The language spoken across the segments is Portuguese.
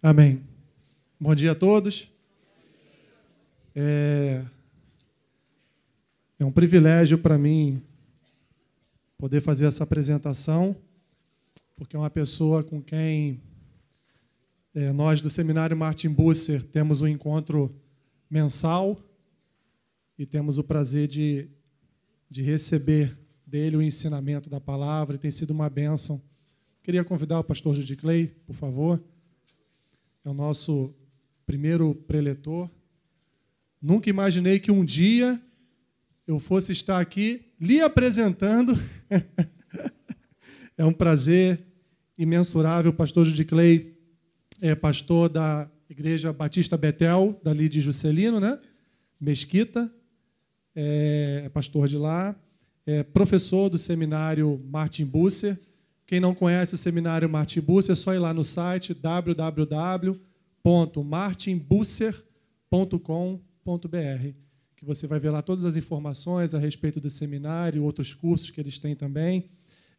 Amém. Bom dia a todos. É, é um privilégio para mim poder fazer essa apresentação, porque é uma pessoa com quem é, nós do Seminário Martin Busser temos um encontro mensal e temos o prazer de, de receber dele o ensinamento da palavra e tem sido uma bênção. Queria convidar o pastor Judy por favor é o nosso primeiro preletor. Nunca imaginei que um dia eu fosse estar aqui lhe apresentando. é um prazer imensurável. Pastor Judy Clay é pastor da Igreja Batista Betel, dali de Juscelino, né? Mesquita. É, é pastor de lá. É professor do seminário Martin Busser quem não conhece o seminário Martin Busser, é só ir lá no site www.martinbusser.com.br, que você vai ver lá todas as informações a respeito do seminário, outros cursos que eles têm também,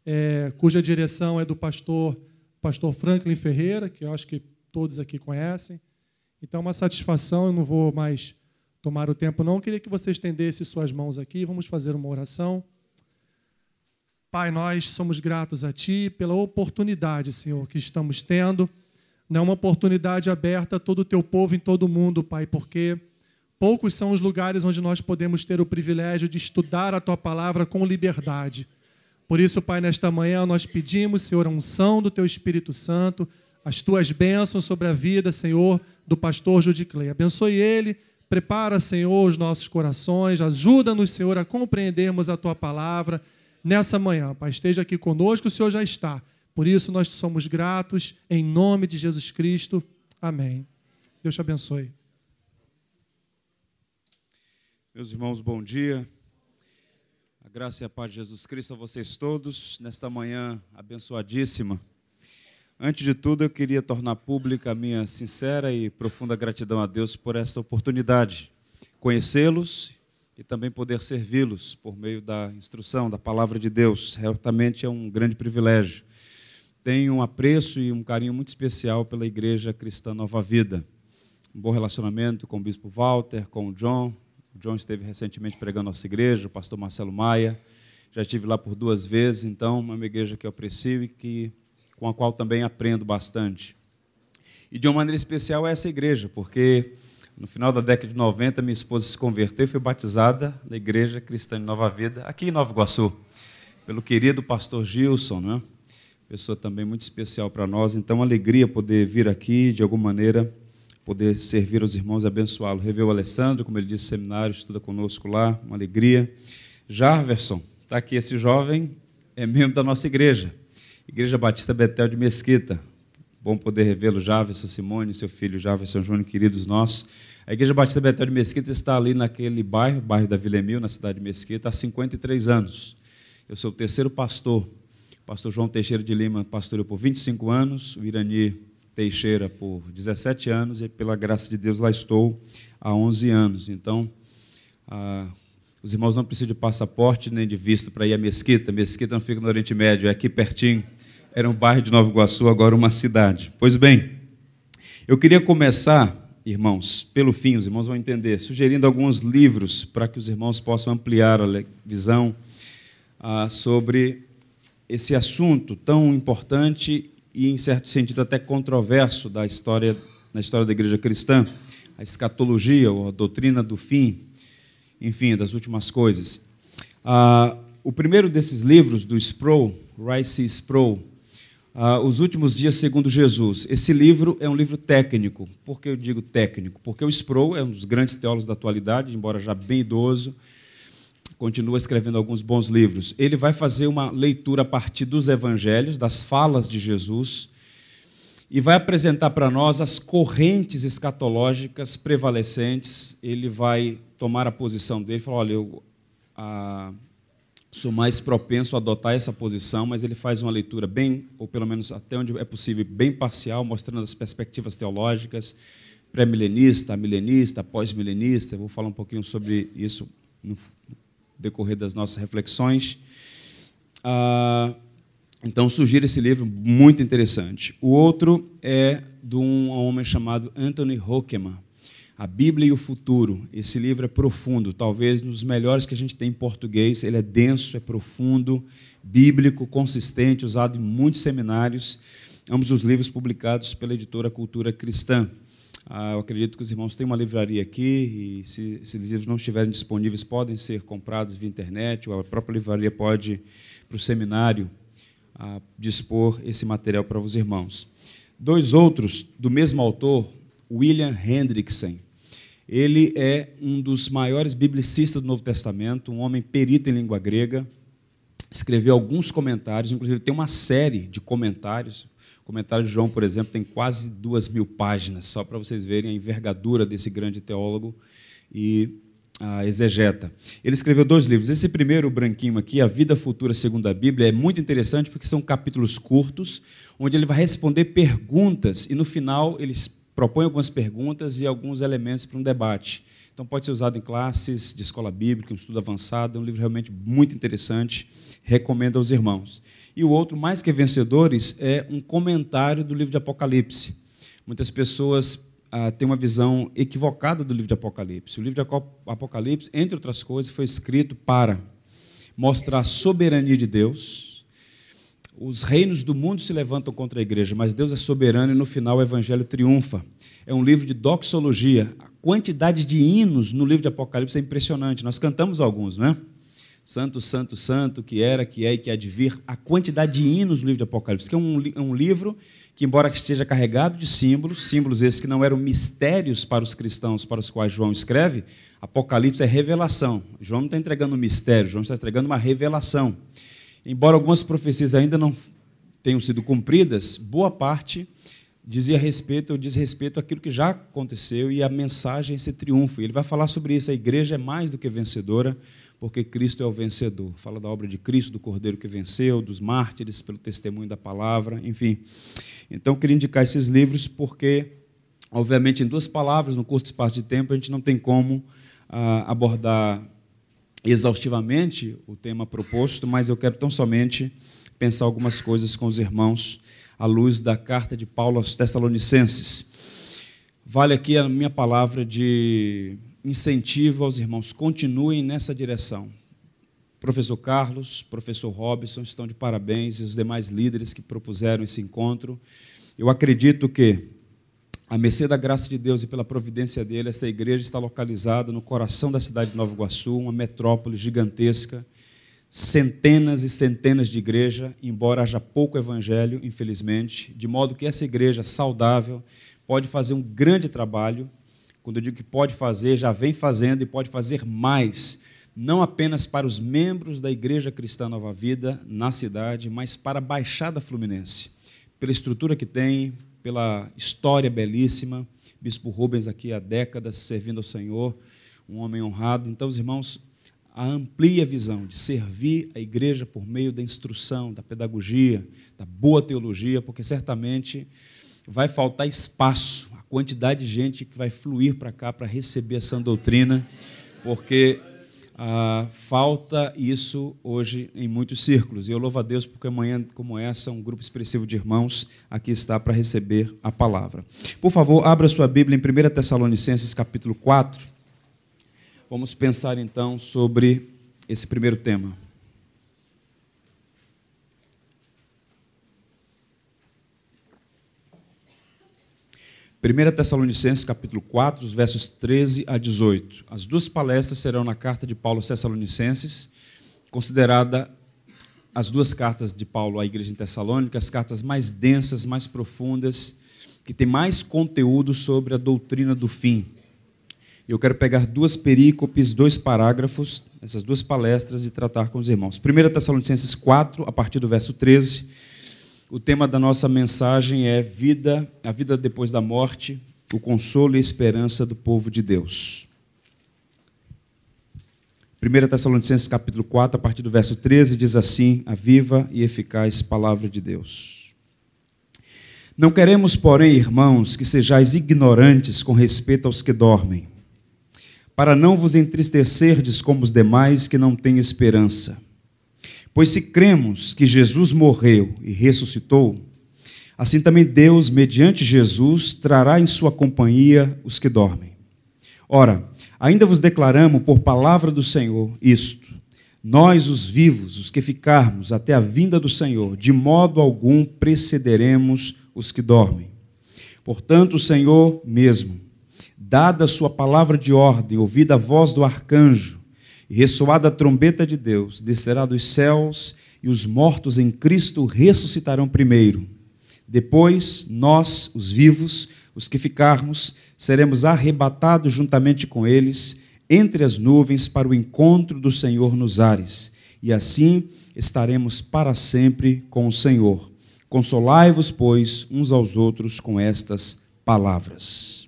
é, cuja direção é do pastor, pastor Franklin Ferreira, que eu acho que todos aqui conhecem. Então, é uma satisfação, eu não vou mais tomar o tempo, não. Eu queria que você estendesse suas mãos aqui, vamos fazer uma oração. Pai, nós somos gratos a Ti pela oportunidade, Senhor, que estamos tendo. Não é uma oportunidade aberta a todo o Teu povo em todo o mundo, Pai, porque poucos são os lugares onde nós podemos ter o privilégio de estudar a Tua palavra com liberdade. Por isso, Pai, nesta manhã nós pedimos, Senhor, a unção do Teu Espírito Santo, as Tuas bênçãos sobre a vida, Senhor, do pastor Judiclei. Abençoe ele, prepara, Senhor, os nossos corações, ajuda-nos, Senhor, a compreendermos a Tua palavra nessa manhã. Pai, esteja aqui conosco, o Senhor já está. Por isso nós somos gratos, em nome de Jesus Cristo. Amém. Deus te abençoe. Meus irmãos, bom dia. A graça e a paz de Jesus Cristo a vocês todos, nesta manhã abençoadíssima. Antes de tudo, eu queria tornar pública a minha sincera e profunda gratidão a Deus por esta oportunidade. Conhecê-los e também poder servi-los por meio da instrução, da palavra de Deus. Realmente é um grande privilégio. Tenho um apreço e um carinho muito especial pela Igreja Cristã Nova Vida. Um bom relacionamento com o Bispo Walter, com o John. O John esteve recentemente pregando nossa igreja, o pastor Marcelo Maia. Já estive lá por duas vezes, então, uma igreja que eu aprecio e que, com a qual também aprendo bastante. E de uma maneira especial é essa igreja, porque no final da década de 90, minha esposa se converteu e foi batizada na Igreja Cristã de Nova Vida, aqui em Nova Iguaçu, pelo querido pastor Gilson, né? pessoa também muito especial para nós. Então, uma alegria poder vir aqui, de alguma maneira, poder servir os irmãos e abençoá-lo. Reveu o Alessandro, como ele disse, seminário, estuda conosco lá, uma alegria. Jarverson, está aqui esse jovem, é membro da nossa igreja, Igreja Batista Betel de Mesquita. Bom poder revê-lo, Jarverson Simone, seu filho Jarverson Júnior, queridos nossos. A Igreja Batista Betel de Mesquita está ali naquele bairro, bairro da Vila Emil, na cidade de Mesquita, há 53 anos. Eu sou o terceiro pastor. O pastor João Teixeira de Lima pastoreou por 25 anos, o Irani Teixeira por 17 anos, e pela graça de Deus lá estou há 11 anos. Então, ah, os irmãos não precisam de passaporte nem de visto para ir à Mesquita. Mesquita não fica no Oriente Médio, é aqui pertinho. Era um bairro de Nova Iguaçu, agora uma cidade. Pois bem, eu queria começar irmãos, pelo fim, os irmãos vão entender, sugerindo alguns livros para que os irmãos possam ampliar a visão ah, sobre esse assunto tão importante e, em certo sentido, até controverso da história, na história da igreja cristã, a escatologia, ou a doutrina do fim, enfim, das últimas coisas. Ah, o primeiro desses livros, do Sproul, Rice Sproul, Uh, Os Últimos Dias Segundo Jesus. Esse livro é um livro técnico. Por que eu digo técnico? Porque o Sproul é um dos grandes teólogos da atualidade, embora já bem idoso, continua escrevendo alguns bons livros. Ele vai fazer uma leitura a partir dos evangelhos, das falas de Jesus, e vai apresentar para nós as correntes escatológicas prevalecentes. Ele vai tomar a posição dele falar: olha, eu, a, sou mais propenso a adotar essa posição, mas ele faz uma leitura bem, ou pelo menos até onde é possível, bem parcial, mostrando as perspectivas teológicas, pré-milenista, milenista, pós-milenista. Vou falar um pouquinho sobre isso no decorrer das nossas reflexões. Ah, Então, sugiro esse livro, muito interessante. O outro é de um homem chamado Anthony Hokeman, A Bíblia e o Futuro. Esse livro é profundo, talvez um dos melhores que a gente tem em português. Ele é denso, é profundo, bíblico, consistente, usado em muitos seminários. Ambos os livros publicados pela editora Cultura Cristã. Ah, eu acredito que os irmãos têm uma livraria aqui e, se, se os livros não estiverem disponíveis, podem ser comprados via internet, ou a própria livraria pode, para o seminário, ah, dispor esse material para os irmãos. Dois outros, do mesmo autor, William Hendrickson. Ele é um dos maiores biblicistas do Novo Testamento, um homem perito em língua grega, escreveu alguns comentários, inclusive tem uma série de comentários, comentário de João, por exemplo, tem quase duas mil páginas, só para vocês verem a envergadura desse grande teólogo e a exegeta. Ele escreveu dois livros. Esse primeiro, o branquinho aqui, A Vida Futura Segundo a Bíblia, é muito interessante porque são capítulos curtos, onde ele vai responder perguntas e, no final, ele propõe algumas perguntas e alguns elementos para um debate. Então, pode ser usado em classes de escola bíblica, um estudo avançado. É um livro realmente muito interessante. Recomendo aos irmãos. E o outro, mais que vencedores, é um comentário do livro de Apocalipse. Muitas pessoas ah, têm uma visão equivocada do livro de Apocalipse. O livro de Apocalipse, entre outras coisas, foi escrito para mostrar a soberania de Deus. Os reinos do mundo se levantam contra a igreja, mas Deus é soberano e no final o evangelho triunfa. É um livro de doxologia. A quantidade de hinos no livro de Apocalipse é impressionante. Nós cantamos alguns, não é? Santo, Santo, Santo, que era, que é e que há de vir, a quantidade de hinos no livro de Apocalipse, que é um, é um livro que, embora esteja carregado de símbolos, símbolos esses que não eram mistérios para os cristãos para os quais João escreve, Apocalipse é revelação. João não está entregando um mistério, João está entregando uma revelação. Embora algumas profecias ainda não tenham sido cumpridas, boa parte dizia respeito ou diz respeito àquilo que já aconteceu e a mensagem esse triunfo. Ele vai falar sobre isso. A igreja é mais do que vencedora, porque Cristo é o vencedor. Fala da obra de Cristo, do Cordeiro que venceu, dos mártires, pelo testemunho da palavra, enfim. Então, queria indicar esses livros porque, obviamente, em duas palavras, no curto espaço de tempo, a gente não tem como ah, abordar exaustivamente o tema proposto, mas eu quero tão somente pensar algumas coisas com os irmãos à luz da carta de Paulo aos Tessalonicenses. Vale aqui a minha palavra de incentivo aos irmãos, continuem nessa direção. Professor Carlos, professor Robson estão de parabéns e os demais líderes que propuseram esse encontro. Eu acredito que, a mercê da graça de Deus e pela providência dele, essa igreja está localizada no coração da cidade de Nova Iguaçu, uma metrópole gigantesca, centenas e centenas de igrejas, embora haja pouco evangelho, infelizmente, de modo que essa igreja saudável pode fazer um grande trabalho. Quando eu digo que pode fazer, já vem fazendo e pode fazer mais, não apenas para os membros da Igreja Cristã Nova Vida na cidade, mas para a Baixada Fluminense, pela estrutura que tem, pela história belíssima. Bispo Rubens aqui há décadas servindo ao Senhor, um homem honrado. Então, os irmãos, a amplia visão de servir a igreja por meio da instrução, da pedagogia, da boa teologia, porque certamente vai faltar espaço quantidade de gente que vai fluir para cá para receber essa doutrina, porque ah, falta isso hoje em muitos círculos. E eu louvo a Deus porque amanhã, como essa, um grupo expressivo de irmãos aqui está para receber a palavra. Por favor, abra sua Bíblia em 1 Tessalonicenses capítulo 4. Vamos pensar então sobre esse primeiro tema. 1 Tessalonicenses capítulo 4, os versos 13 a 18. As duas palestras serão na carta de Paulo aos Tessalonicenses, considerada as duas cartas de Paulo à igreja em Tessalônica, as cartas mais densas, mais profundas, que tem mais conteúdo sobre a doutrina do fim. Eu quero pegar duas perícopes, dois parágrafos, essas duas palestras e tratar com os irmãos. 1 Tessalonicenses 4, a partir do verso 13 o tema da nossa mensagem é vida, a vida depois da morte, o consolo e a esperança do povo de Deus. 1 Tessalonicenses capítulo 4, a partir do verso 13, diz assim: a viva e eficaz palavra de Deus. Não queremos, porém, irmãos, que sejais ignorantes com respeito aos que dormem, para não vos entristecerdes como os demais que não têm esperança. Pois se cremos que Jesus morreu e ressuscitou, assim também Deus, mediante Jesus, trará em sua companhia os que dormem. Ora, ainda vos declaramos por palavra do Senhor isto: nós, os vivos, os que ficarmos até a vinda do Senhor, de modo algum precederemos os que dormem. Portanto, o Senhor mesmo, dada a sua palavra de ordem, ouvida a voz do arcanjo, e ressoada a trombeta de Deus, descerá dos céus, e os mortos em Cristo ressuscitarão primeiro. Depois, nós, os vivos, os que ficarmos, seremos arrebatados juntamente com eles entre as nuvens para o encontro do Senhor nos ares, e assim estaremos para sempre com o Senhor. Consolai-vos, pois, uns aos outros com estas palavras.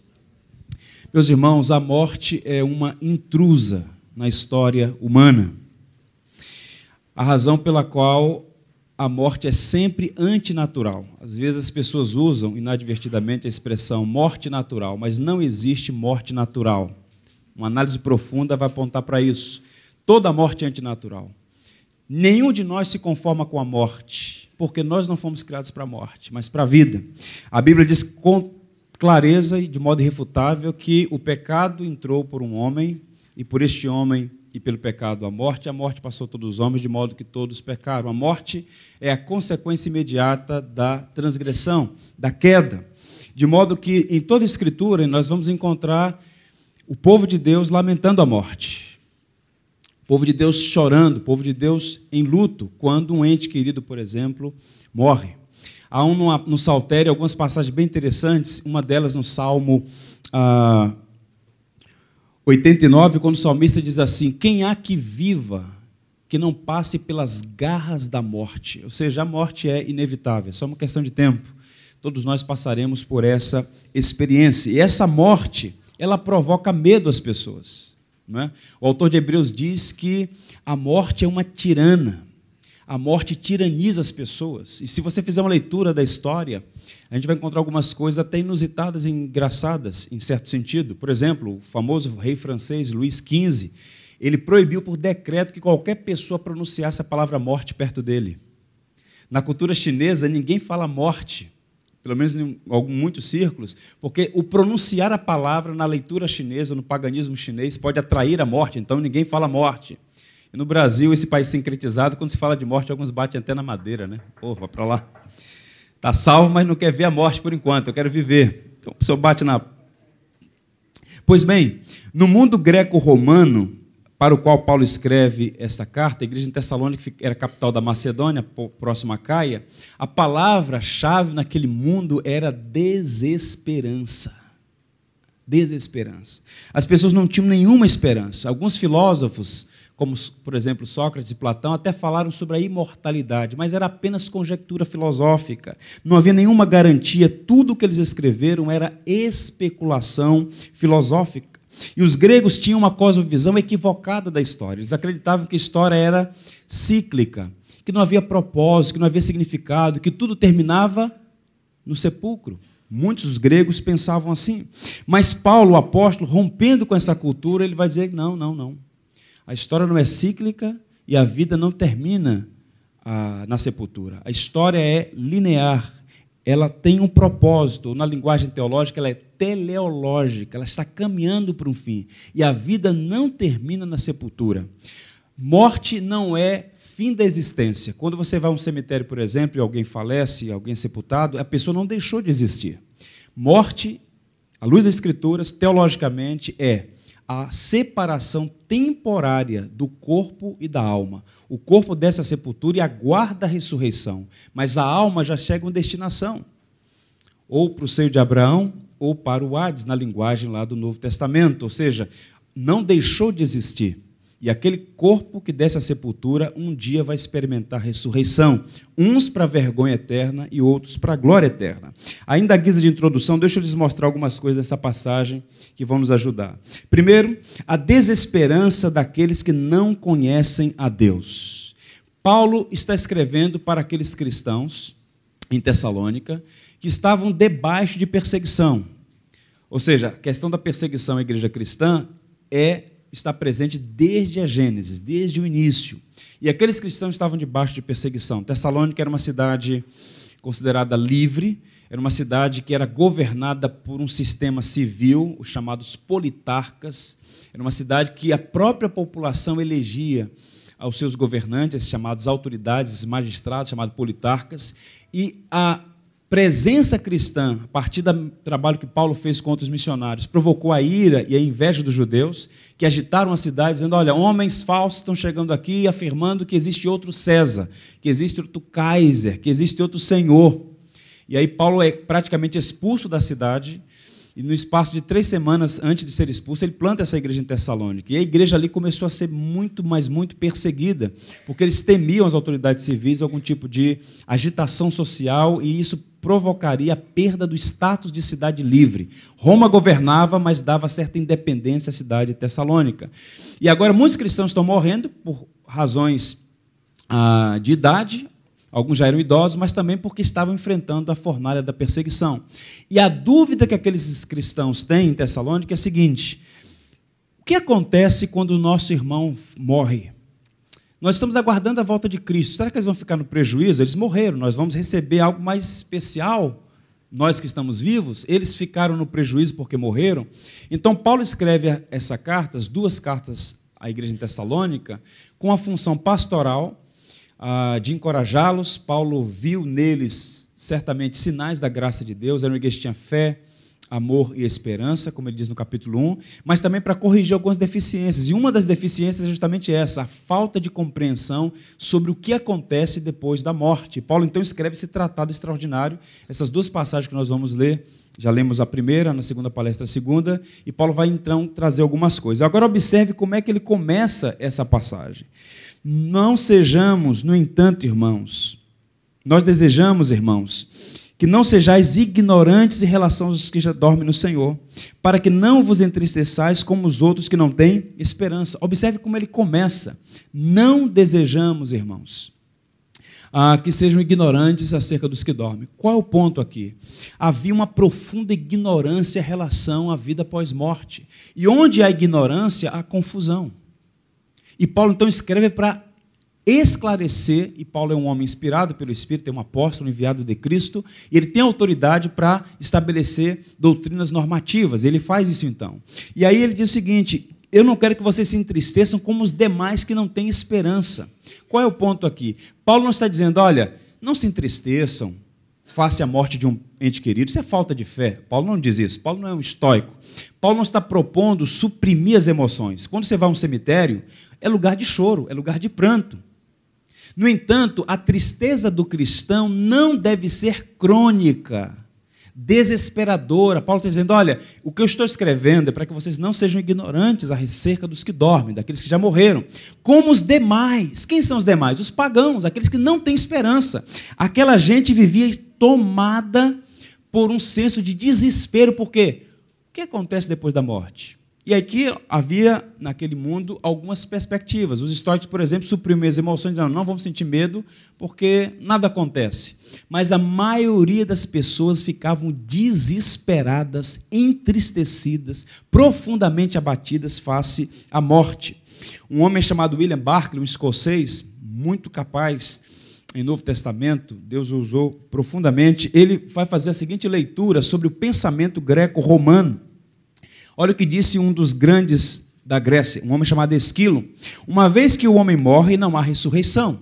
Meus irmãos, a morte é uma intrusa na história humana. A razão pela qual a morte é sempre antinatural. Às vezes as pessoas usam inadvertidamente a expressão morte natural, mas não existe morte natural. Uma análise profunda vai apontar para isso. Toda morte é antinatural. Nenhum de nós se conforma com a morte porque nós não fomos criados para a morte, mas para a vida. A Bíblia diz com clareza e de modo irrefutável que o pecado entrou por um homem, e por este homem e pelo pecado a morte, a morte passou todos os homens, de modo que todos pecaram. A morte é a consequência imediata da transgressão, da queda. De modo que em toda a Escritura nós vamos encontrar o povo de Deus lamentando a morte povo de Deus chorando, o povo de Deus em luto, quando um ente querido, por exemplo, morre. Há um no Saltério algumas passagens bem interessantes, uma delas no Salmo ah, 89, quando o salmista diz assim: Quem há que viva que não passe pelas garras da morte? Ou seja, a morte é inevitável, é só uma questão de tempo. Todos nós passaremos por essa experiência. E essa morte, ela provoca medo às pessoas. É? O autor de Hebreus diz que a morte é uma tirana. A morte tiraniza as pessoas. E se você fizer uma leitura da história, a gente vai encontrar algumas coisas até inusitadas e engraçadas, em certo sentido. Por exemplo, o famoso rei francês Luís XV, ele proibiu por decreto que qualquer pessoa pronunciasse a palavra morte perto dele. Na cultura chinesa, ninguém fala morte pelo menos em muitos círculos, porque o pronunciar a palavra na leitura chinesa, no paganismo chinês, pode atrair a morte, então ninguém fala morte. E no Brasil, esse país sincretizado, quando se fala de morte, alguns batem até na madeira, né? Pô, vai para lá. Está salvo, mas não quer ver a morte por enquanto, eu quero viver. Então o pessoal bate na. Pois bem, no mundo greco-romano, para o qual Paulo escreve esta carta, a igreja em Tessalônica, que era capital da Macedônia, próxima a Caia, a palavra-chave naquele mundo era desesperança. Desesperança. As pessoas não tinham nenhuma esperança. Alguns filósofos, como por exemplo Sócrates e Platão, até falaram sobre a imortalidade, mas era apenas conjectura filosófica. Não havia nenhuma garantia. Tudo o que eles escreveram era especulação filosófica. E os gregos tinham uma cosmovisão equivocada da história. Eles acreditavam que a história era cíclica, que não havia propósito, que não havia significado, que tudo terminava no sepulcro. Muitos gregos pensavam assim. Mas Paulo, o apóstolo, rompendo com essa cultura, ele vai dizer: não, não, não. A história não é cíclica e a vida não termina ah, na sepultura. A história é linear, ela tem um propósito. Na linguagem teológica, ela é teleológica, ela está caminhando para um fim. E a vida não termina na sepultura. Morte não é fim da existência. Quando você vai a um cemitério, por exemplo, e alguém falece, alguém é sepultado, a pessoa não deixou de existir. Morte, à luz das Escrituras, teologicamente, é a separação temporária do corpo e da alma. O corpo dessa sepultura e aguarda a ressurreição, mas a alma já chega uma destinação, ou para o seio de Abraão, ou para o Hades, na linguagem lá do Novo Testamento, ou seja, não deixou de existir. E aquele corpo que desce à sepultura um dia vai experimentar ressurreição, uns para vergonha eterna e outros para glória eterna. Ainda a guisa de introdução, deixa eu lhes mostrar algumas coisas dessa passagem que vão nos ajudar. Primeiro, a desesperança daqueles que não conhecem a Deus. Paulo está escrevendo para aqueles cristãos em Tessalônica que estavam debaixo de perseguição. Ou seja, a questão da perseguição à igreja cristã é está presente desde a Gênesis, desde o início. E aqueles cristãos estavam debaixo de perseguição. Tessalônica era uma cidade considerada livre, era uma cidade que era governada por um sistema civil, os chamados politarcas. Era uma cidade que a própria população elegia aos seus governantes, chamados autoridades, magistrados, chamados politarcas, e a presença cristã, a partir do trabalho que Paulo fez contra os missionários, provocou a ira e a inveja dos judeus, que agitaram a cidade, dizendo: olha, homens falsos estão chegando aqui afirmando que existe outro César, que existe outro Kaiser, que existe outro Senhor. E aí Paulo é praticamente expulso da cidade, e no espaço de três semanas antes de ser expulso, ele planta essa igreja em Tessalônica. E a igreja ali começou a ser muito, mas muito perseguida, porque eles temiam as autoridades civis algum tipo de agitação social, e isso provocaria a perda do status de cidade livre. Roma governava, mas dava certa independência à cidade de Tessalônica. E agora muitos cristãos estão morrendo por razões ah, de idade, alguns já eram idosos, mas também porque estavam enfrentando a fornalha da perseguição. E a dúvida que aqueles cristãos têm em Tessalônica é a seguinte: o que acontece quando o nosso irmão morre? Nós estamos aguardando a volta de Cristo. Será que eles vão ficar no prejuízo? Eles morreram. Nós vamos receber algo mais especial. Nós que estamos vivos, eles ficaram no prejuízo porque morreram. Então, Paulo escreve essa carta, as duas cartas à igreja em Tessalônica, com a função pastoral ah, de encorajá-los. Paulo viu neles certamente sinais da graça de Deus. Era uma igreja que tinha fé, amor e esperança, como ele diz no capítulo 1, mas também para corrigir algumas deficiências. E uma das deficiências é justamente essa, a falta de compreensão sobre o que acontece depois da morte. Paulo então escreve esse tratado extraordinário, essas duas passagens que nós vamos ler. Já lemos a primeira, na segunda palestra a segunda, e Paulo vai então trazer algumas coisas. Agora observe como é que ele começa essa passagem. Não sejamos, no entanto, irmãos, nós desejamos, irmãos, que não sejais ignorantes em relação aos que já dormem no Senhor, para que não vos entristeçais como os outros que não têm esperança. Observe como ele começa. Não desejamos, irmãos, ah, que sejam ignorantes acerca dos que dormem. Qual é o ponto aqui? Havia uma profunda ignorância em relação à vida pós-morte. E onde há ignorância, há confusão. E Paulo então escreve para esclarecer, e Paulo é um homem inspirado pelo Espírito, é um apóstolo enviado de Cristo, e ele tem autoridade para estabelecer doutrinas normativas. Ele faz isso então. E aí ele diz o seguinte: eu não quero que vocês se entristeçam como os demais que não têm esperança. Qual é o ponto aqui? Paulo não está dizendo, olha, não se entristeçam face à morte de um ente querido. Isso é falta de fé. Paulo não diz isso. Paulo não é um estoico. Paulo não está propondo suprimir as emoções. Quando você vai a um cemitério, é lugar de choro, é lugar de pranto. No entanto, a tristeza do cristão não deve ser crônica, desesperadora. Paulo está dizendo: olha, o que eu estou escrevendo é para que vocês não sejam ignorantes acerca dos que dormem, daqueles que já morreram, como os demais. Quem são os demais? Os pagãos, aqueles que não têm esperança. Aquela gente vivia tomada por um senso de desespero, por quê? O que acontece depois da morte? E aqui havia, naquele mundo, algumas perspectivas. Os estoicos, por exemplo, suprimiam as emoções, dizendo, não vamos sentir medo, porque nada acontece. Mas a maioria das pessoas ficavam desesperadas, entristecidas, profundamente abatidas face à morte. Um homem chamado William Barclay, um escocês, muito capaz em Novo Testamento, Deus o usou profundamente, ele vai fazer a seguinte leitura sobre o pensamento greco-romano. Olha o que disse um dos grandes da Grécia, um homem chamado Esquilo. Uma vez que o homem morre, não há ressurreição.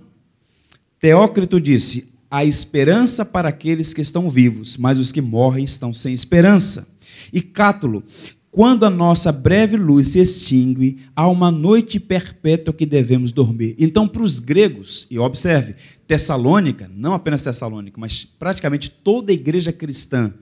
Teócrito disse: há esperança para aqueles que estão vivos, mas os que morrem estão sem esperança. E Cátulo, quando a nossa breve luz se extingue, há uma noite perpétua que devemos dormir. Então, para os gregos, e observe, Tessalônica, não apenas Tessalônica, mas praticamente toda a igreja cristã,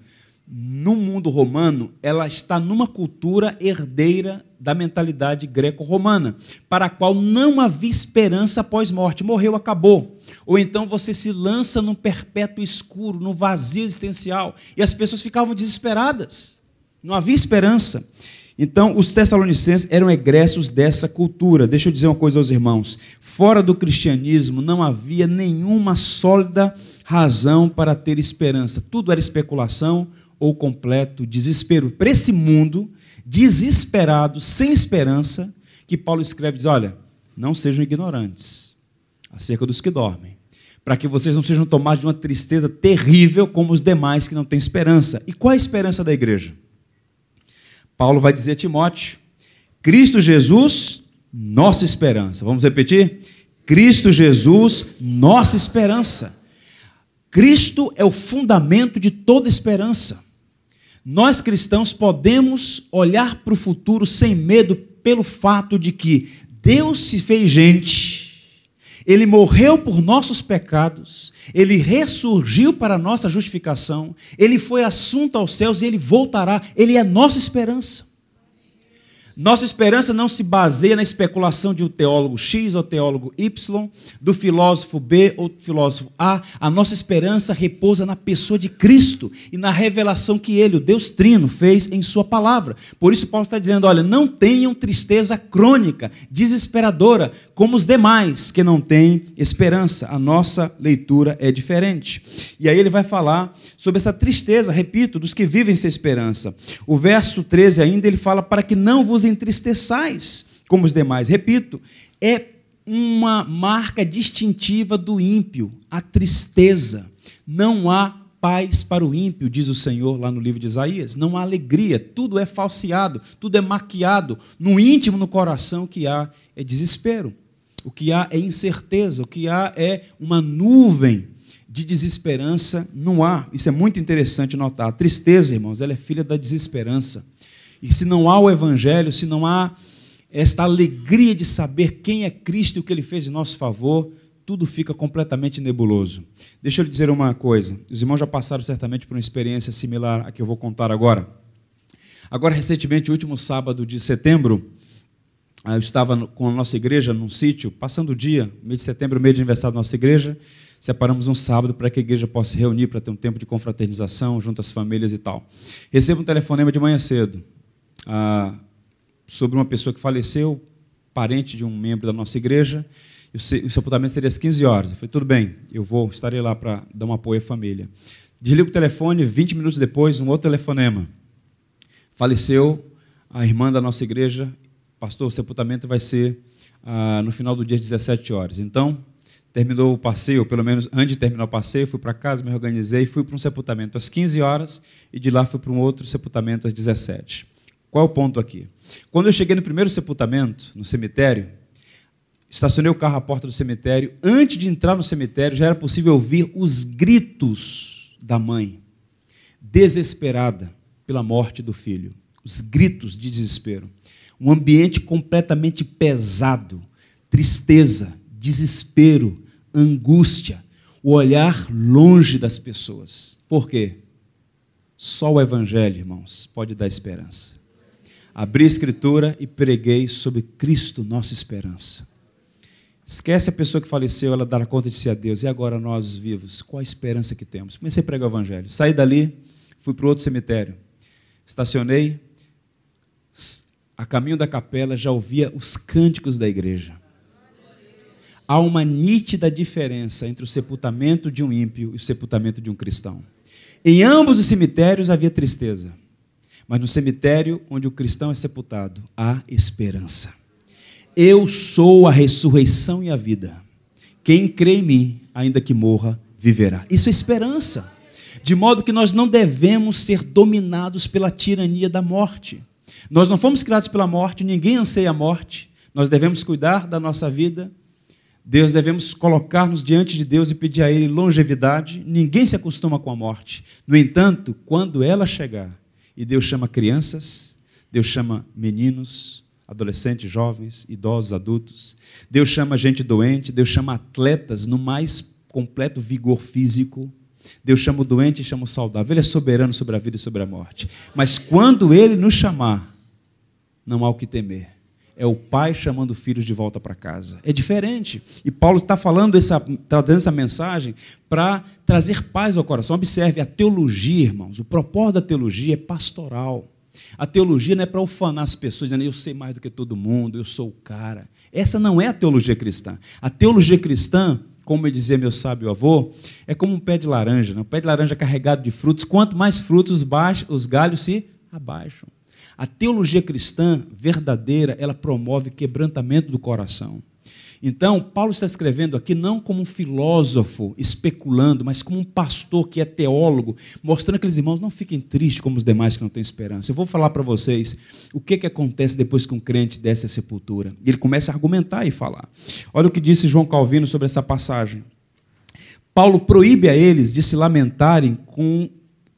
no mundo romano, ela está numa cultura herdeira da mentalidade greco-romana, para a qual não havia esperança após morte. Morreu, acabou. Ou então você se lança num perpétuo escuro, num vazio existencial, e as pessoas ficavam desesperadas. Não havia esperança. Então, os tessalonicenses eram egressos dessa cultura. Deixa eu dizer uma coisa aos irmãos: fora do cristianismo não havia nenhuma sólida razão para ter esperança. Tudo era especulação, ou completo desespero. Para esse mundo desesperado, sem esperança, que Paulo escreve, diz, olha, não sejam ignorantes acerca dos que dormem, para que vocês não sejam tomados de uma tristeza terrível como os demais que não têm esperança. E qual é a esperança da igreja? Paulo vai dizer a Timóteo: Cristo Jesus, nossa esperança. Vamos repetir? Cristo Jesus, nossa esperança. Cristo é o fundamento de toda esperança. Nós cristãos podemos olhar para o futuro sem medo pelo fato de que Deus se fez gente, Ele morreu por nossos pecados, Ele ressurgiu para nossa justificação, Ele foi assunto aos céus e Ele voltará, Ele é nossa esperança. Nossa esperança não se baseia na especulação de um teólogo X ou teólogo Y, do filósofo B ou do filósofo A. A nossa esperança repousa na pessoa de Cristo e na revelação que Ele, o Deus Trino, fez em Sua palavra. Por isso, Paulo está dizendo: olha, não tenham tristeza crônica, desesperadora, como os demais que não têm esperança. A nossa leitura é diferente. E aí ele vai falar sobre essa tristeza, repito, dos que vivem sem esperança. O verso 13 ainda ele fala: para que não vos entristeçais como os demais. Repito, é uma marca distintiva do ímpio, a tristeza. Não há paz para o ímpio, diz o Senhor lá no livro de Isaías. Não há alegria, tudo é falseado, tudo é maquiado. No íntimo, no coração, o que há é desespero. O que há é incerteza, o que há é uma nuvem de desesperança no ar. Isso é muito interessante notar. A tristeza, irmãos, ela é filha da desesperança. E se não há o Evangelho, se não há esta alegria de saber quem é Cristo e o que ele fez em nosso favor, tudo fica completamente nebuloso. Deixa eu lhe dizer uma coisa: os irmãos já passaram certamente por uma experiência similar à que eu vou contar agora. Agora, recentemente, último sábado de setembro, ah, eu estava com a nossa igreja num sítio, passando o dia, mês de setembro, mês de aniversário da nossa igreja. Separamos um sábado para que a igreja possa se reunir para ter um tempo de confraternização junto às famílias e tal. Recebo um telefonema de manhã cedo ah, sobre uma pessoa que faleceu, parente de um membro da nossa igreja. O sepultamento seria às 15 horas. Eu falei, tudo bem, eu vou, estarei lá para dar um apoio à família. Desligo o telefone, 20 minutos depois, um outro telefonema. Faleceu a irmã da nossa igreja. Pastor, o sepultamento vai ser ah, no final do dia às 17 horas. Então, terminou o passeio, pelo menos antes de terminar o passeio, fui para casa, me organizei, fui para um sepultamento às 15 horas e de lá fui para um outro sepultamento às 17. Qual é o ponto aqui? Quando eu cheguei no primeiro sepultamento, no cemitério, estacionei o carro à porta do cemitério. Antes de entrar no cemitério, já era possível ouvir os gritos da mãe, desesperada pela morte do filho. Os gritos de desespero. Um ambiente completamente pesado, tristeza, desespero, angústia, o olhar longe das pessoas. Por quê? Só o Evangelho, irmãos, pode dar esperança abri a Escritura e preguei sobre Cristo, nossa esperança. Esquece a pessoa que faleceu, ela dará conta de si a Deus. E agora nós, os vivos, qual a esperança que temos? Comecei a pregar o Evangelho. Saí dali, fui para outro cemitério. Estacionei, a caminho da capela, já ouvia os cânticos da igreja. Há uma nítida diferença entre o sepultamento de um ímpio e o sepultamento de um cristão. Em ambos os cemitérios havia tristeza. Mas no cemitério onde o cristão é sepultado, há esperança. Eu sou a ressurreição e a vida. Quem crê em mim, ainda que morra, viverá. Isso é esperança. De modo que nós não devemos ser dominados pela tirania da morte. Nós não fomos criados pela morte, ninguém anseia a morte. Nós devemos cuidar da nossa vida. Deus devemos colocar-nos diante de Deus e pedir a Ele longevidade. Ninguém se acostuma com a morte. No entanto, quando ela chegar, e Deus chama crianças, Deus chama meninos, adolescentes, jovens, idosos, adultos. Deus chama gente doente, Deus chama atletas no mais completo vigor físico. Deus chama o doente e chama o saudável. Ele é soberano sobre a vida e sobre a morte. Mas quando ele nos chamar, não há o que temer. É o pai chamando filhos de volta para casa. É diferente. E Paulo está falando essa, trazendo essa mensagem para trazer paz ao coração. Observe, a teologia, irmãos, o propósito da teologia é pastoral. A teologia não é para ufanar as pessoas, dizendo eu sei mais do que todo mundo, eu sou o cara. Essa não é a teologia cristã. A teologia cristã, como dizia meu sábio avô, é como um pé de laranja. Né? Um pé de laranja carregado de frutos. Quanto mais frutos, os galhos se abaixam. A teologia cristã verdadeira, ela promove quebrantamento do coração. Então, Paulo está escrevendo aqui não como um filósofo especulando, mas como um pastor que é teólogo, mostrando que aqueles irmãos não fiquem tristes como os demais que não têm esperança. Eu vou falar para vocês o que, que acontece depois que um crente desce à sepultura. Ele começa a argumentar e falar. Olha o que disse João Calvino sobre essa passagem. Paulo proíbe a eles de se lamentarem com,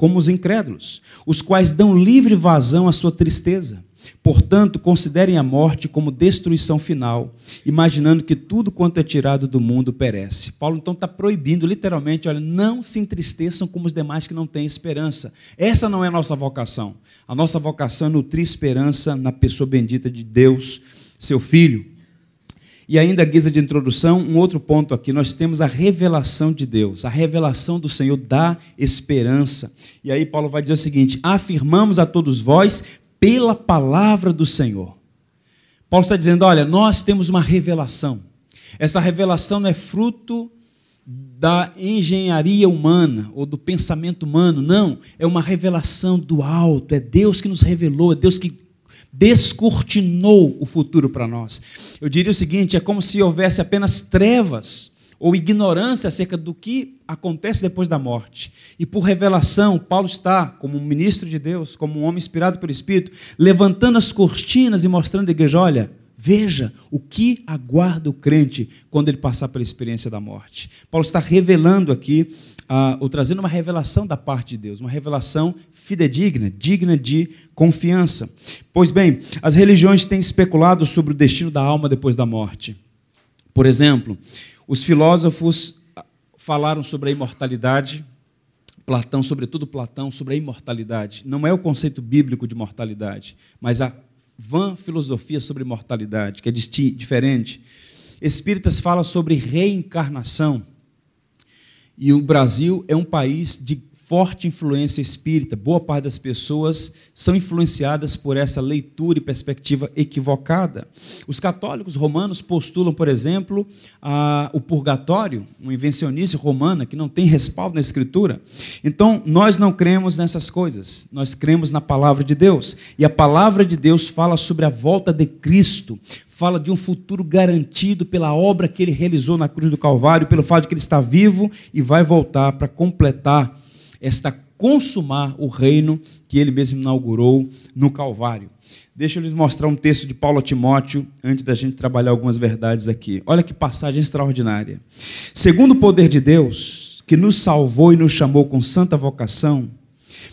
como os incrédulos, os quais dão livre vazão à sua tristeza Portanto, considerem a morte como destruição final, imaginando que tudo quanto é tirado do mundo perece. Paulo então está proibindo, literalmente, olha, não se entristeçam como os demais que não têm esperança. Essa não é a nossa vocação. A nossa vocação é nutrir esperança na pessoa bendita de Deus, seu Filho. E ainda, guisa de introdução, um outro ponto aqui: nós temos a revelação de Deus, a revelação do Senhor dá esperança. E aí, Paulo vai dizer o seguinte: afirmamos a todos vós, pela palavra do Senhor. Paulo está dizendo: olha, nós temos uma revelação. Essa revelação não é fruto da engenharia humana ou do pensamento humano, não. É uma revelação do alto. É Deus que nos revelou, é Deus que descortinou o futuro para nós. Eu diria o seguinte: é como se houvesse apenas trevas ou ignorância acerca do que acontece depois da morte. E por revelação, Paulo está, como um ministro de Deus, como um homem inspirado pelo Espírito, levantando as cortinas e mostrando à igreja: olha, veja o que aguarda o crente quando ele passar pela experiência da morte. Paulo está revelando aqui, uh, ou trazendo uma revelação da parte de Deus, uma revelação fidedigna, digna de confiança. Pois bem, as religiões têm especulado sobre o destino da alma depois da morte. Por exemplo, os filósofos ah, falaram sobre a imortalidade, Platão, sobretudo Platão, sobre a imortalidade. Não é o conceito bíblico de mortalidade, mas a vã filosofia sobre imortalidade, que é diferente. Espíritas falam sobre reencarnação. E o Brasil é um país de forte influência espírita. Boa parte das pessoas são influenciadas por essa leitura e perspectiva equivocada. Os católicos romanos postulam, por exemplo, a, o purgatório, uma invencionice romana que não tem respaldo na Escritura. Então, nós não cremos nessas coisas, nós cremos na palavra de Deus. E a palavra de Deus fala sobre a volta de Cristo, fala de um futuro garantido pela obra que ele realizou na cruz do Calvário, pelo fato de que ele está vivo e vai voltar para completar esta consumar o reino que ele mesmo inaugurou no Calvário. Deixa eu lhes mostrar um texto de Paulo a Timóteo, antes da gente trabalhar algumas verdades aqui. Olha que passagem extraordinária. Segundo o poder de Deus, que nos salvou e nos chamou com santa vocação,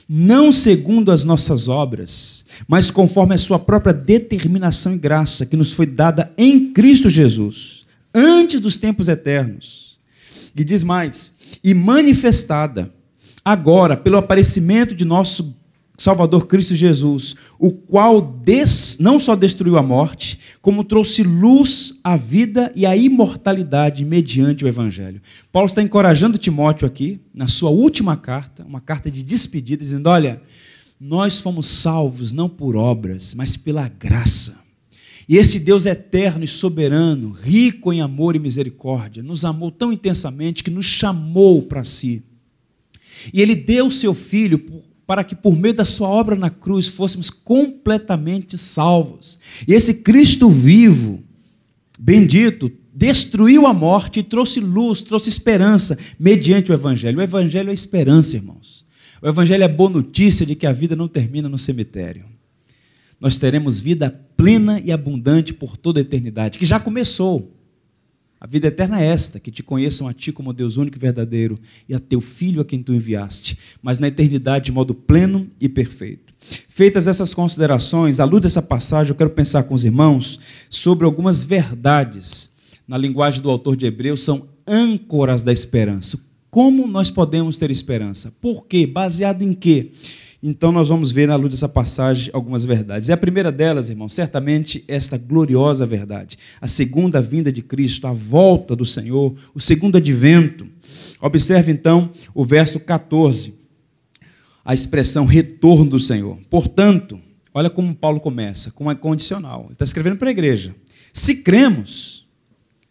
não segundo as nossas obras, mas conforme a sua própria determinação e graça, que nos foi dada em Cristo Jesus, antes dos tempos eternos. E diz mais: e manifestada agora, pelo aparecimento de nosso Salvador Cristo Jesus, o qual des, não só destruiu a morte, como trouxe luz à vida e à imortalidade mediante o Evangelho. Paulo está encorajando Timóteo aqui, na sua última carta, uma carta de despedida, dizendo: Olha, nós fomos salvos não por obras, mas pela graça. E esse Deus eterno e soberano, rico em amor e misericórdia, nos amou tão intensamente que nos chamou para si e ele deu o seu filho para que por meio da sua obra na cruz fôssemos completamente salvos. E esse Cristo vivo, bendito, destruiu a morte e trouxe luz, trouxe esperança mediante o evangelho. O evangelho é esperança, irmãos. O evangelho é boa notícia de que a vida não termina no cemitério. Nós teremos vida plena e abundante por toda a eternidade, que já começou. A vida eterna é esta, que te conheçam a ti como Deus único e verdadeiro e a teu filho a quem tu enviaste, mas na eternidade de modo pleno e perfeito. Feitas essas considerações, à luz dessa passagem, eu quero pensar com os irmãos sobre algumas verdades. Na linguagem do autor de Hebreus, são âncoras da esperança. Como nós podemos ter esperança? Por quê? Baseado em quê? Então, nós vamos ver na luz dessa passagem algumas verdades. E a primeira delas, irmão, certamente esta gloriosa verdade. A segunda vinda de Cristo, a volta do Senhor, o segundo advento. Observe então o verso 14, a expressão retorno do Senhor. Portanto, olha como Paulo começa, com uma condicional. Ele está escrevendo para a igreja. Se cremos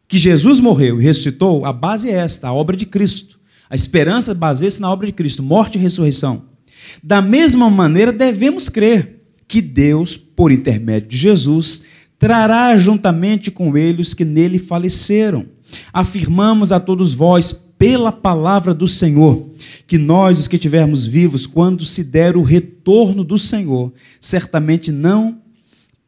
que Jesus morreu e ressuscitou, a base é esta, a obra de Cristo. A esperança baseia-se na obra de Cristo, morte e ressurreição. Da mesma maneira, devemos crer, que Deus, por intermédio de Jesus, trará juntamente com ele os que nele faleceram. Afirmamos a todos vós, pela palavra do Senhor, que nós, os que estivermos vivos, quando se der o retorno do Senhor, certamente não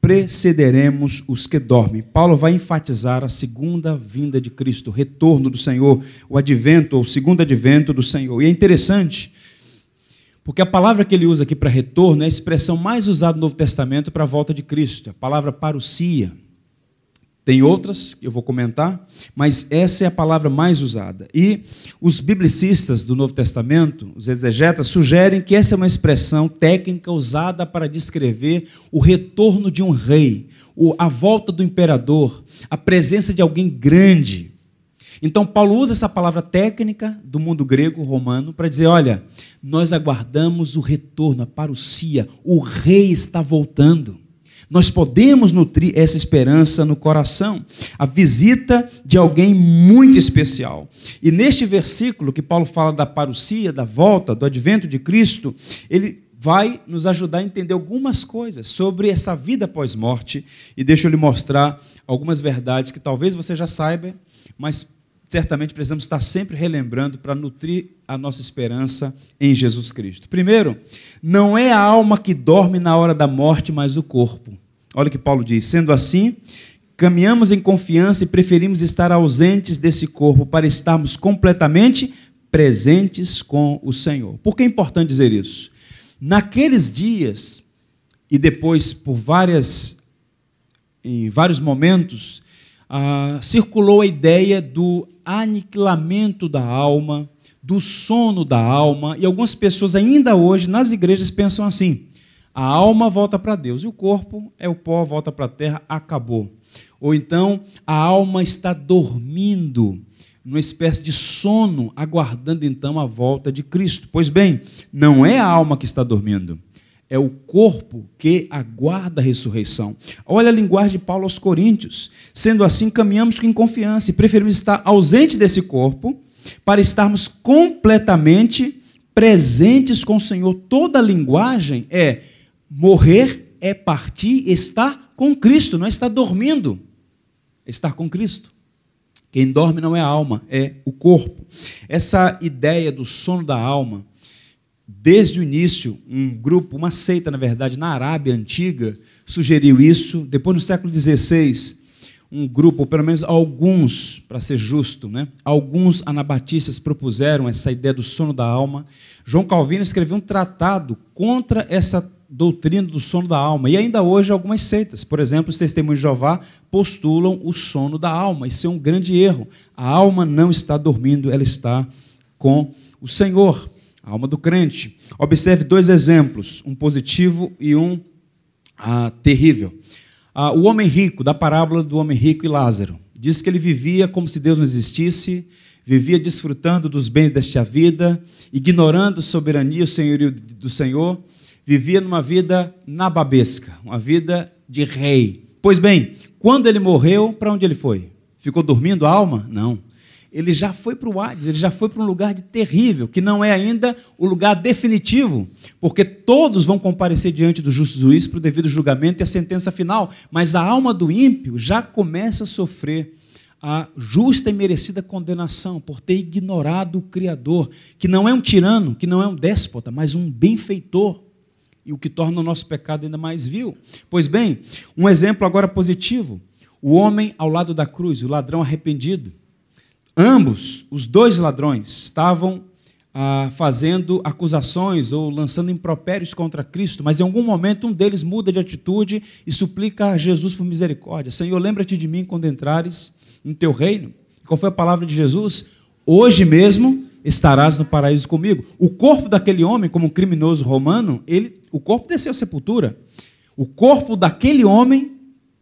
precederemos os que dormem. Paulo vai enfatizar a segunda vinda de Cristo, o retorno do Senhor, o advento, ou o segundo advento do Senhor. E é interessante, porque a palavra que ele usa aqui para retorno é a expressão mais usada no Novo Testamento para a volta de Cristo, a palavra parousia. Tem outras que eu vou comentar, mas essa é a palavra mais usada. E os biblicistas do Novo Testamento, os exegetas, sugerem que essa é uma expressão técnica usada para descrever o retorno de um rei, a volta do imperador, a presença de alguém grande. Então, Paulo usa essa palavra técnica do mundo grego romano para dizer: olha, nós aguardamos o retorno, a parousia, o rei está voltando. Nós podemos nutrir essa esperança no coração, a visita de alguém muito especial. E neste versículo que Paulo fala da parousia, da volta, do advento de Cristo, ele vai nos ajudar a entender algumas coisas sobre essa vida pós-morte e deixa eu lhe mostrar algumas verdades que talvez você já saiba, mas certamente precisamos estar sempre relembrando para nutrir a nossa esperança em Jesus Cristo. Primeiro, não é a alma que dorme na hora da morte, mas o corpo. Olha o que Paulo diz: sendo assim, caminhamos em confiança e preferimos estar ausentes desse corpo para estarmos completamente presentes com o Senhor. Por que é importante dizer isso? Naqueles dias, e depois por várias, em vários momentos, ah, circulou a ideia do aniquilamento da alma, do sono da alma, e algumas pessoas ainda hoje nas igrejas pensam assim: a alma volta para Deus e o corpo é o pó, volta para a terra, acabou. Ou então a alma está dormindo, numa espécie de sono, aguardando então a volta de Cristo. Pois bem, não é a alma que está dormindo, é o corpo que aguarda a ressurreição. Olha a linguagem de Paulo aos Coríntios. Sendo assim, caminhamos com confiança e preferimos estar ausente desse corpo para estarmos completamente presentes com o Senhor. Toda a linguagem é morrer é partir, estar com Cristo, não é estar dormindo, é estar com Cristo. Quem dorme não é a alma, é o corpo. Essa ideia do sono da alma Desde o início, um grupo, uma seita, na verdade, na Arábia Antiga, sugeriu isso. Depois, no século XVI, um grupo, ou pelo menos alguns, para ser justo, né? alguns anabatistas propuseram essa ideia do sono da alma. João Calvino escreveu um tratado contra essa doutrina do sono da alma. E ainda hoje, algumas seitas, por exemplo, os testemunhos de Jeová, postulam o sono da alma. Isso é um grande erro. A alma não está dormindo, ela está com o Senhor a alma do crente. Observe dois exemplos, um positivo e um ah, terrível. Ah, o homem rico, da parábola do homem rico e Lázaro, diz que ele vivia como se Deus não existisse, vivia desfrutando dos bens desta vida, ignorando a soberania e o senhorio do Senhor, vivia numa vida nababesca, uma vida de rei. Pois bem, quando ele morreu, para onde ele foi? Ficou dormindo a alma? Não ele já foi para o Hades, ele já foi para um lugar de terrível, que não é ainda o lugar definitivo, porque todos vão comparecer diante do justo juiz para o devido julgamento e a sentença final, mas a alma do ímpio já começa a sofrer a justa e merecida condenação por ter ignorado o Criador, que não é um tirano, que não é um déspota, mas um benfeitor, e o que torna o nosso pecado ainda mais vil. Pois bem, um exemplo agora positivo: o homem ao lado da cruz, o ladrão arrependido Ambos, os dois ladrões, estavam ah, fazendo acusações ou lançando impropérios contra Cristo, mas em algum momento um deles muda de atitude e suplica a Jesus por misericórdia. Senhor, lembra-te de mim quando entrares no teu reino. Qual foi a palavra de Jesus? Hoje mesmo estarás no paraíso comigo. O corpo daquele homem, como um criminoso romano, ele, o corpo desceu à sepultura. O corpo daquele homem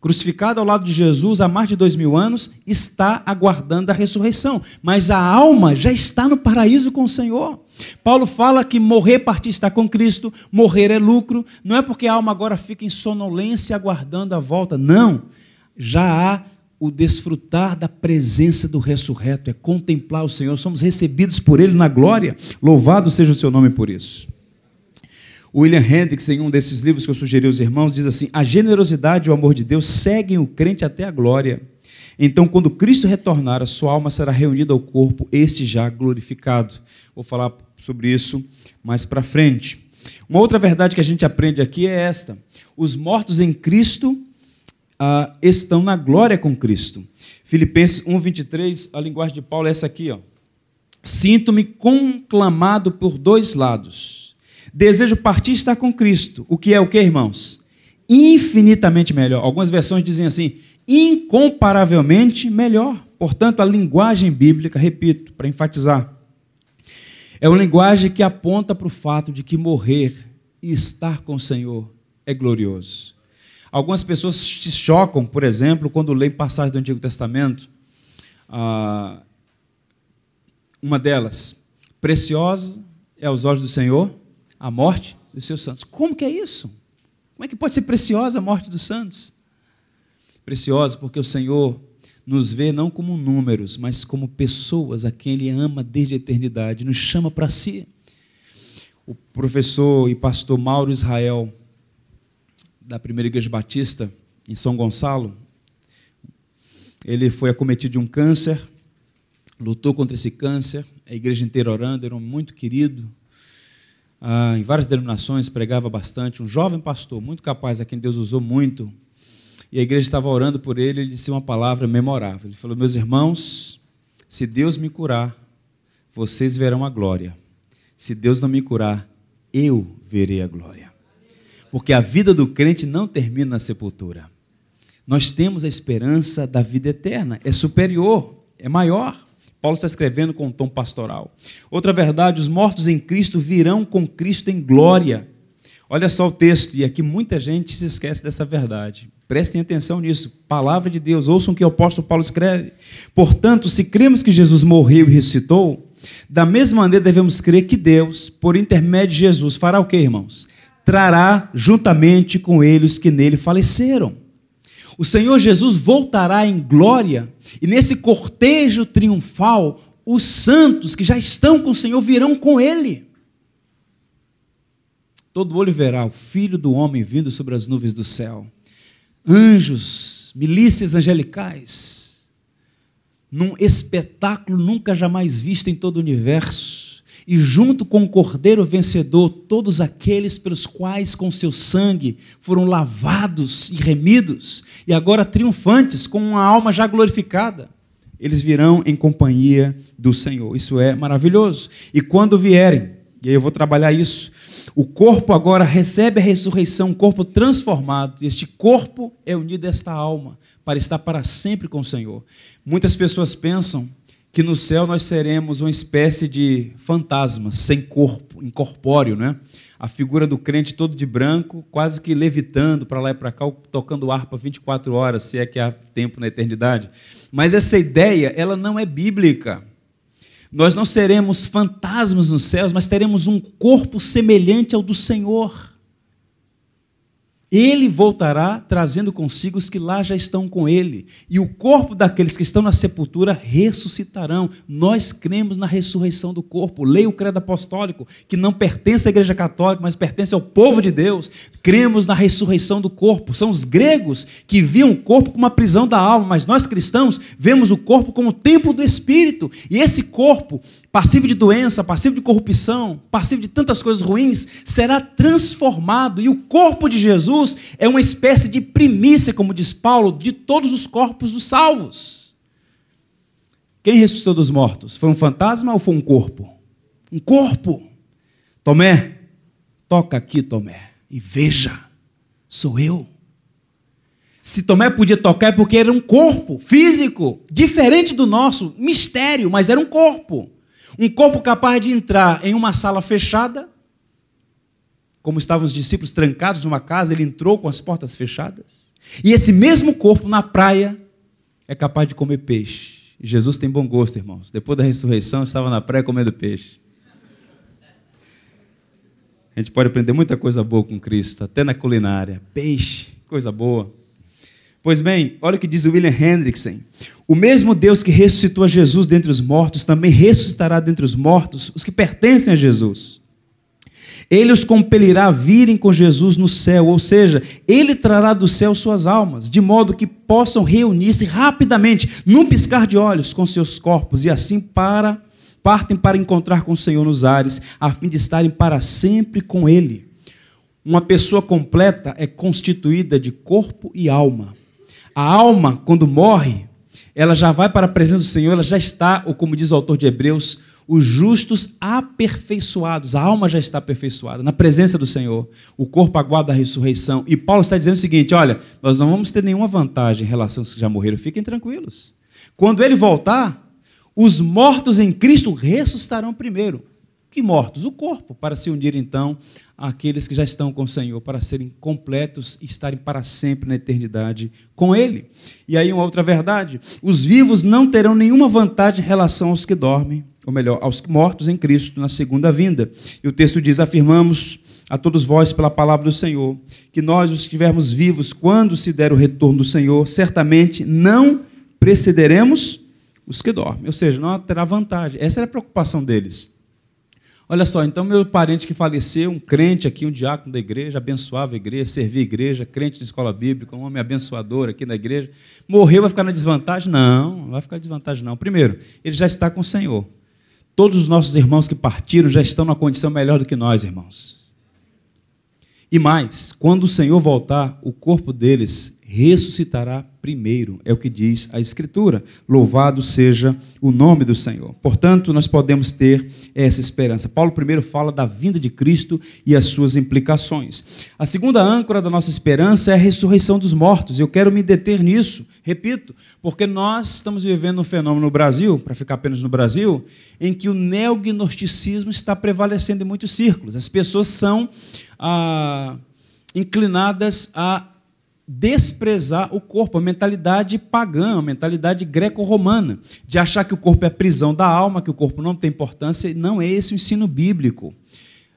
crucificado ao lado de Jesus há mais de dois mil anos, está aguardando a ressurreição. Mas a alma já está no paraíso com o Senhor. Paulo fala que morrer, partir está com Cristo, morrer é lucro. Não é porque a alma agora fica em sonolência aguardando a volta. Não. Já há o desfrutar da presença do ressurreto, é contemplar o Senhor. Somos recebidos por Ele na glória. Louvado seja o seu nome por isso. William Hendricks, em um desses livros que eu sugeri aos irmãos, diz assim: A generosidade e o amor de Deus seguem o crente até a glória. Então, quando Cristo retornar, a sua alma será reunida ao corpo, este já glorificado. Vou falar sobre isso mais para frente. Uma outra verdade que a gente aprende aqui é esta: os mortos em Cristo ah, estão na glória com Cristo. Filipenses 1:23, a linguagem de Paulo é essa aqui, ó. Sinto-me conclamado por dois lados. Desejo partir e estar com Cristo. O que é o que, irmãos? Infinitamente melhor. Algumas versões dizem assim: incomparavelmente melhor. Portanto, a linguagem bíblica, repito, para enfatizar, é uma linguagem que aponta para o fato de que morrer e estar com o Senhor é glorioso. Algumas pessoas se chocam, por exemplo, quando leem passagens do Antigo Testamento. Ah, uma delas, preciosa é aos olhos do Senhor a morte dos seus santos. Como que é isso? Como é que pode ser preciosa a morte dos santos? Preciosa porque o Senhor nos vê não como números, mas como pessoas a quem Ele ama desde a eternidade, nos chama para si. O professor e pastor Mauro Israel, da Primeira Igreja Batista, em São Gonçalo, ele foi acometido de um câncer, lutou contra esse câncer, a igreja inteira orando, era um muito querido, ah, em várias denominações, pregava bastante, um jovem pastor, muito capaz, a quem Deus usou muito. E a igreja estava orando por ele, ele disse uma palavra memorável. Ele falou: Meus irmãos, se Deus me curar, vocês verão a glória. Se Deus não me curar, eu verei a glória. Porque a vida do crente não termina na sepultura. Nós temos a esperança da vida eterna, é superior, é maior. Paulo está escrevendo com um tom pastoral. Outra verdade: os mortos em Cristo virão com Cristo em glória. Olha só o texto, e aqui muita gente se esquece dessa verdade. Prestem atenção nisso. Palavra de Deus, ouçam o que o apóstolo Paulo escreve. Portanto, se cremos que Jesus morreu e ressuscitou, da mesma maneira devemos crer que Deus, por intermédio de Jesus, fará o que, irmãos? Trará juntamente com ele os que nele faleceram. O Senhor Jesus voltará em glória, e nesse cortejo triunfal, os santos que já estão com o Senhor virão com ele. Todo olho verá o Filho do Homem vindo sobre as nuvens do céu. Anjos, milícias angelicais, num espetáculo nunca jamais visto em todo o universo. E junto com o Cordeiro vencedor, todos aqueles pelos quais com seu sangue foram lavados e remidos, e agora triunfantes, com uma alma já glorificada, eles virão em companhia do Senhor. Isso é maravilhoso. E quando vierem, e aí eu vou trabalhar isso, o corpo agora recebe a ressurreição, um corpo transformado. E este corpo é unido a esta alma para estar para sempre com o Senhor. Muitas pessoas pensam que no céu nós seremos uma espécie de fantasma, sem corpo, incorpóreo, né? A figura do crente todo de branco, quase que levitando para lá e para cá, tocando harpa 24 horas, se é que há tempo na eternidade. Mas essa ideia, ela não é bíblica. Nós não seremos fantasmas nos céus, mas teremos um corpo semelhante ao do Senhor. Ele voltará trazendo consigo os que lá já estão com ele, e o corpo daqueles que estão na sepultura ressuscitarão. Nós cremos na ressurreição do corpo. Leia o credo apostólico, que não pertence à Igreja Católica, mas pertence ao povo de Deus. Cremos na ressurreição do corpo. São os gregos que viam o corpo como uma prisão da alma, mas nós cristãos vemos o corpo como o templo do espírito. E esse corpo passivo de doença, passivo de corrupção, passivo de tantas coisas ruins, será transformado. E o corpo de Jesus é uma espécie de primícia, como diz Paulo, de todos os corpos dos salvos. Quem ressuscitou dos mortos? Foi um fantasma ou foi um corpo? Um corpo. Tomé, toca aqui, Tomé, e veja, sou eu. Se Tomé podia tocar é porque era um corpo físico, diferente do nosso, mistério, mas era um corpo. Um corpo capaz de entrar em uma sala fechada, como estavam os discípulos trancados numa casa, ele entrou com as portas fechadas. E esse mesmo corpo na praia é capaz de comer peixe. Jesus tem bom gosto, irmãos. Depois da ressurreição, estava na praia comendo peixe. A gente pode aprender muita coisa boa com Cristo, até na culinária. Peixe, coisa boa. Pois bem, olha o que diz o William Hendrickson. O mesmo Deus que ressuscitou a Jesus dentre os mortos também ressuscitará dentre os mortos os que pertencem a Jesus. Ele os compelirá a virem com Jesus no céu, ou seja, ele trará do céu suas almas, de modo que possam reunir-se rapidamente, num piscar de olhos, com seus corpos, e assim para partem para encontrar com o Senhor nos ares, a fim de estarem para sempre com Ele. Uma pessoa completa é constituída de corpo e alma. A alma, quando morre, ela já vai para a presença do Senhor, ela já está, ou como diz o autor de Hebreus, os justos aperfeiçoados, a alma já está aperfeiçoada, na presença do Senhor. O corpo aguarda a ressurreição. E Paulo está dizendo o seguinte: olha, nós não vamos ter nenhuma vantagem em relação aos que já morreram, fiquem tranquilos. Quando ele voltar, os mortos em Cristo ressuscitarão primeiro. Que mortos? O corpo, para se unir então àqueles que já estão com o Senhor, para serem completos e estarem para sempre na eternidade com Ele. E aí, uma outra verdade: os vivos não terão nenhuma vantagem em relação aos que dormem, ou melhor, aos mortos em Cristo na segunda vinda. E o texto diz: afirmamos a todos vós pela palavra do Senhor, que nós, os estivermos vivos, quando se der o retorno do Senhor, certamente não precederemos os que dormem. Ou seja, não terá vantagem. Essa era a preocupação deles. Olha só, então meu parente que faleceu, um crente aqui, um diácono da igreja, abençoava a igreja, servia a igreja, crente na escola bíblica, um homem abençoador aqui na igreja, morreu, vai ficar na desvantagem? Não, não vai ficar na desvantagem não. Primeiro, ele já está com o Senhor. Todos os nossos irmãos que partiram já estão numa condição melhor do que nós, irmãos. E mais, quando o Senhor voltar, o corpo deles ressuscitará primeiro, é o que diz a Escritura. Louvado seja o nome do Senhor. Portanto, nós podemos ter essa esperança. Paulo primeiro fala da vinda de Cristo e as suas implicações. A segunda âncora da nossa esperança é a ressurreição dos mortos. Eu quero me deter nisso, repito, porque nós estamos vivendo um fenômeno no Brasil, para ficar apenas no Brasil, em que o neognosticismo está prevalecendo em muitos círculos. As pessoas são ah, inclinadas a desprezar o corpo, a mentalidade pagã, a mentalidade greco-romana, de achar que o corpo é a prisão da alma, que o corpo não tem importância, não é esse o ensino bíblico.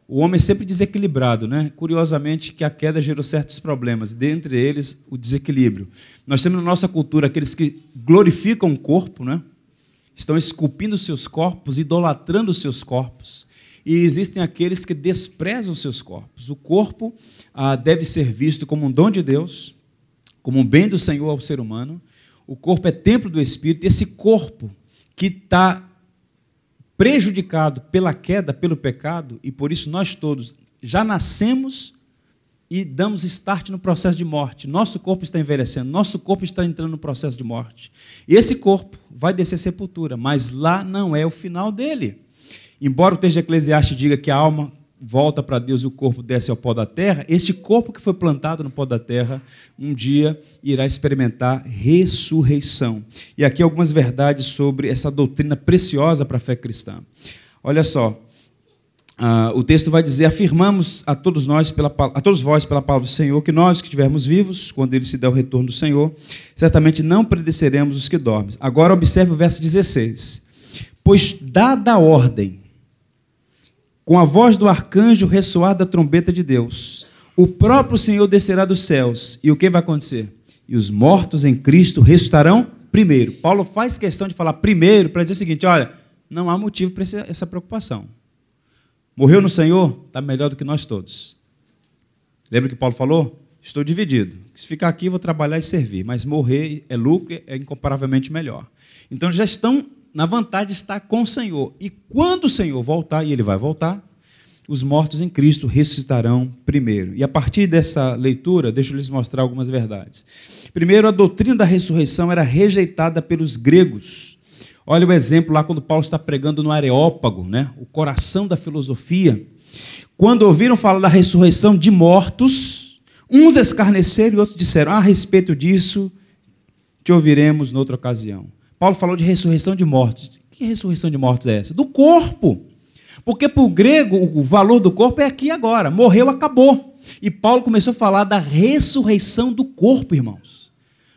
O homem é sempre desequilibrado, né? Curiosamente, que a queda gerou certos problemas, dentre eles o desequilíbrio. Nós temos na nossa cultura aqueles que glorificam o corpo, né? Estão esculpindo seus corpos, idolatrando seus corpos. E existem aqueles que desprezam seus corpos. O corpo ah, deve ser visto como um dom de Deus, como um bem do Senhor ao ser humano. O corpo é templo do Espírito. Esse corpo que está prejudicado pela queda, pelo pecado, e por isso nós todos já nascemos e damos start no processo de morte. Nosso corpo está envelhecendo, nosso corpo está entrando no processo de morte. Esse corpo vai descer sepultura, mas lá não é o final dele. Embora o texto de Eclesiastes diga que a alma volta para Deus e o corpo desce ao pó da terra, este corpo que foi plantado no pó da terra, um dia irá experimentar ressurreição. E aqui algumas verdades sobre essa doutrina preciosa para a fé cristã. Olha só, uh, o texto vai dizer: afirmamos a todos nós, pela, a todos vós, pela palavra do Senhor, que nós que estivermos vivos, quando ele se der o retorno do Senhor, certamente não predeceremos os que dormem. Agora observe o verso 16. Pois dada a ordem, com a voz do arcanjo ressoar da trombeta de Deus. O próprio Senhor descerá dos céus. E o que vai acontecer? E os mortos em Cristo ressuscitarão primeiro. Paulo faz questão de falar primeiro para dizer o seguinte: olha, não há motivo para essa preocupação. Morreu no Senhor, está melhor do que nós todos. Lembra que Paulo falou? Estou dividido. Se ficar aqui, vou trabalhar e servir, mas morrer é lucro, é incomparavelmente melhor. Então já estão na vantagem de estar com o Senhor. E quando o Senhor voltar, e ele vai voltar, os mortos em Cristo ressuscitarão primeiro. E a partir dessa leitura, deixa eu lhes mostrar algumas verdades. Primeiro, a doutrina da ressurreição era rejeitada pelos gregos. Olha o exemplo lá quando Paulo está pregando no Areópago, né? o coração da filosofia. Quando ouviram falar da ressurreição de mortos, uns escarneceram e outros disseram: ah, a respeito disso, te ouviremos noutra ocasião. Paulo falou de ressurreição de mortos. Que ressurreição de mortos é essa? Do corpo. Porque para o grego o valor do corpo é aqui agora. Morreu, acabou. E Paulo começou a falar da ressurreição do corpo, irmãos.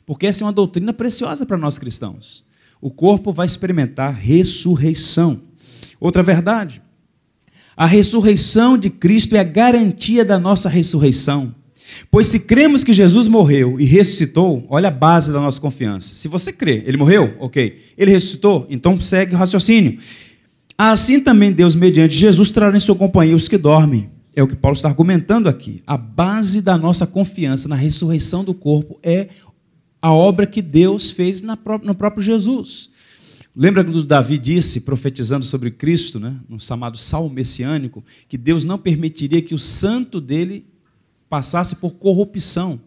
Porque essa é uma doutrina preciosa para nós cristãos. O corpo vai experimentar ressurreição. Outra verdade. A ressurreição de Cristo é a garantia da nossa ressurreição. Pois se cremos que Jesus morreu e ressuscitou, olha a base da nossa confiança. Se você crê, ele morreu, ok. Ele ressuscitou, então segue o raciocínio. Assim também Deus, mediante Jesus, trará em sua companhia os que dormem. É o que Paulo está argumentando aqui. A base da nossa confiança na ressurreição do corpo é a obra que Deus fez no próprio Jesus. Lembra quando Davi disse, profetizando sobre Cristo, né, no chamado salmo messiânico, que Deus não permitiria que o santo dele passasse por corrupção.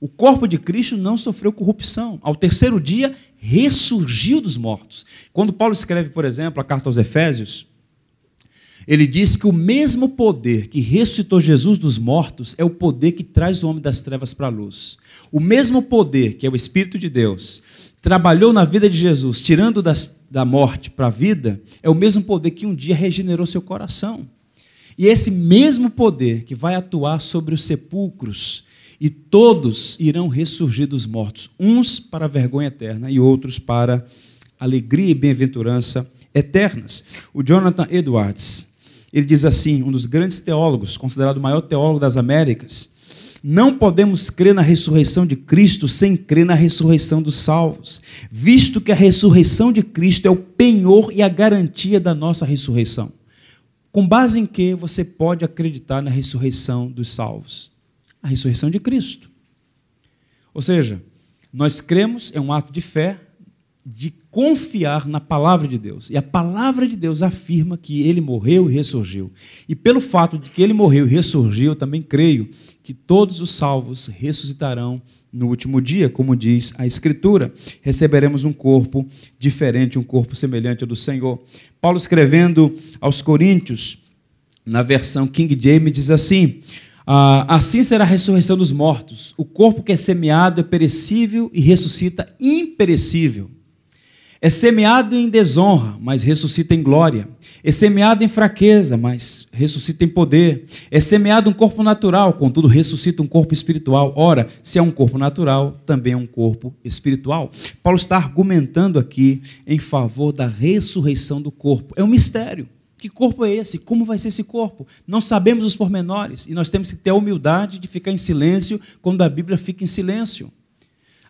O corpo de Cristo não sofreu corrupção. Ao terceiro dia, ressurgiu dos mortos. Quando Paulo escreve, por exemplo, a carta aos Efésios, ele diz que o mesmo poder que ressuscitou Jesus dos mortos é o poder que traz o homem das trevas para a luz. O mesmo poder, que é o Espírito de Deus, trabalhou na vida de Jesus, tirando das, da morte para a vida, é o mesmo poder que um dia regenerou seu coração. E esse mesmo poder que vai atuar sobre os sepulcros, e todos irão ressurgir dos mortos, uns para a vergonha eterna e outros para alegria e bem-aventurança eternas. O Jonathan Edwards, ele diz assim, um dos grandes teólogos, considerado o maior teólogo das Américas, não podemos crer na ressurreição de Cristo sem crer na ressurreição dos salvos, visto que a ressurreição de Cristo é o penhor e a garantia da nossa ressurreição. Com base em que você pode acreditar na ressurreição dos salvos? A ressurreição de Cristo. Ou seja, nós cremos, é um ato de fé, de confiar na palavra de Deus. E a palavra de Deus afirma que ele morreu e ressurgiu. E pelo fato de que ele morreu e ressurgiu, eu também creio que todos os salvos ressuscitarão no último dia, como diz a Escritura. Receberemos um corpo diferente, um corpo semelhante ao do Senhor. Paulo escrevendo aos Coríntios, na versão King James, diz assim: ah, Assim será a ressurreição dos mortos. O corpo que é semeado é perecível e ressuscita imperecível. É semeado em desonra, mas ressuscita em glória. É semeado em fraqueza, mas ressuscita em poder. É semeado um corpo natural, contudo ressuscita um corpo espiritual. Ora, se é um corpo natural, também é um corpo espiritual. Paulo está argumentando aqui em favor da ressurreição do corpo. É um mistério. Que corpo é esse? Como vai ser esse corpo? Não sabemos os pormenores e nós temos que ter a humildade de ficar em silêncio quando a Bíblia fica em silêncio.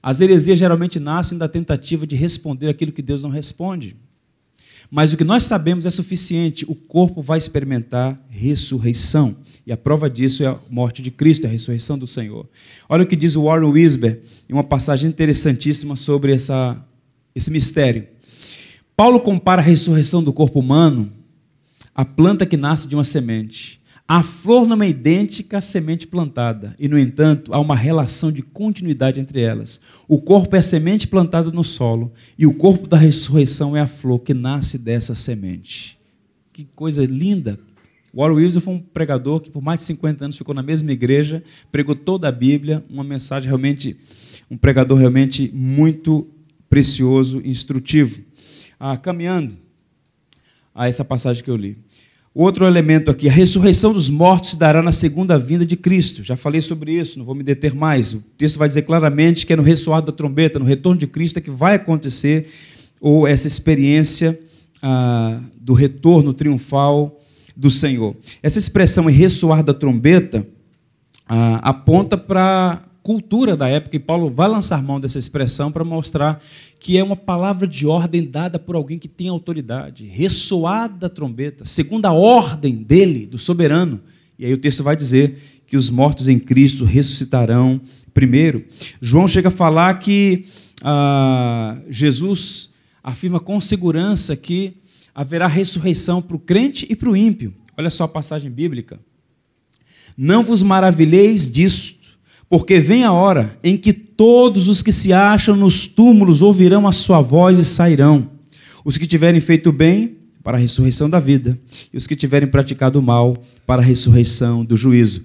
As heresias geralmente nascem da tentativa de responder aquilo que Deus não responde. Mas o que nós sabemos é suficiente: o corpo vai experimentar ressurreição. E a prova disso é a morte de Cristo, a ressurreição do Senhor. Olha o que diz o Warren Wisber, em uma passagem interessantíssima sobre essa, esse mistério. Paulo compara a ressurreição do corpo humano à planta que nasce de uma semente. A flor não é idêntica à semente plantada, e, no entanto, há uma relação de continuidade entre elas. O corpo é a semente plantada no solo, e o corpo da ressurreição é a flor que nasce dessa semente. Que coisa linda! Warren Wilson foi um pregador que, por mais de 50 anos, ficou na mesma igreja, pregou toda a Bíblia, uma mensagem realmente, um pregador realmente muito precioso instrutivo. Ah, caminhando a essa passagem que eu li. Outro elemento aqui, a ressurreição dos mortos se dará na segunda vinda de Cristo. Já falei sobre isso, não vou me deter mais. O texto vai dizer claramente que é no ressoar da trombeta, no retorno de Cristo, é que vai acontecer ou essa experiência ah, do retorno triunfal do Senhor. Essa expressão ressoar da trombeta ah, aponta para cultura da época, e Paulo vai lançar mão dessa expressão para mostrar que é uma palavra de ordem dada por alguém que tem autoridade, ressoada a trombeta, segundo a ordem dele, do soberano. E aí o texto vai dizer que os mortos em Cristo ressuscitarão primeiro. João chega a falar que ah, Jesus afirma com segurança que haverá ressurreição para o crente e para o ímpio. Olha só a passagem bíblica. Não vos maravilheis disto porque vem a hora em que todos os que se acham nos túmulos ouvirão a sua voz e sairão. Os que tiverem feito bem, para a ressurreição da vida, e os que tiverem praticado mal, para a ressurreição do juízo.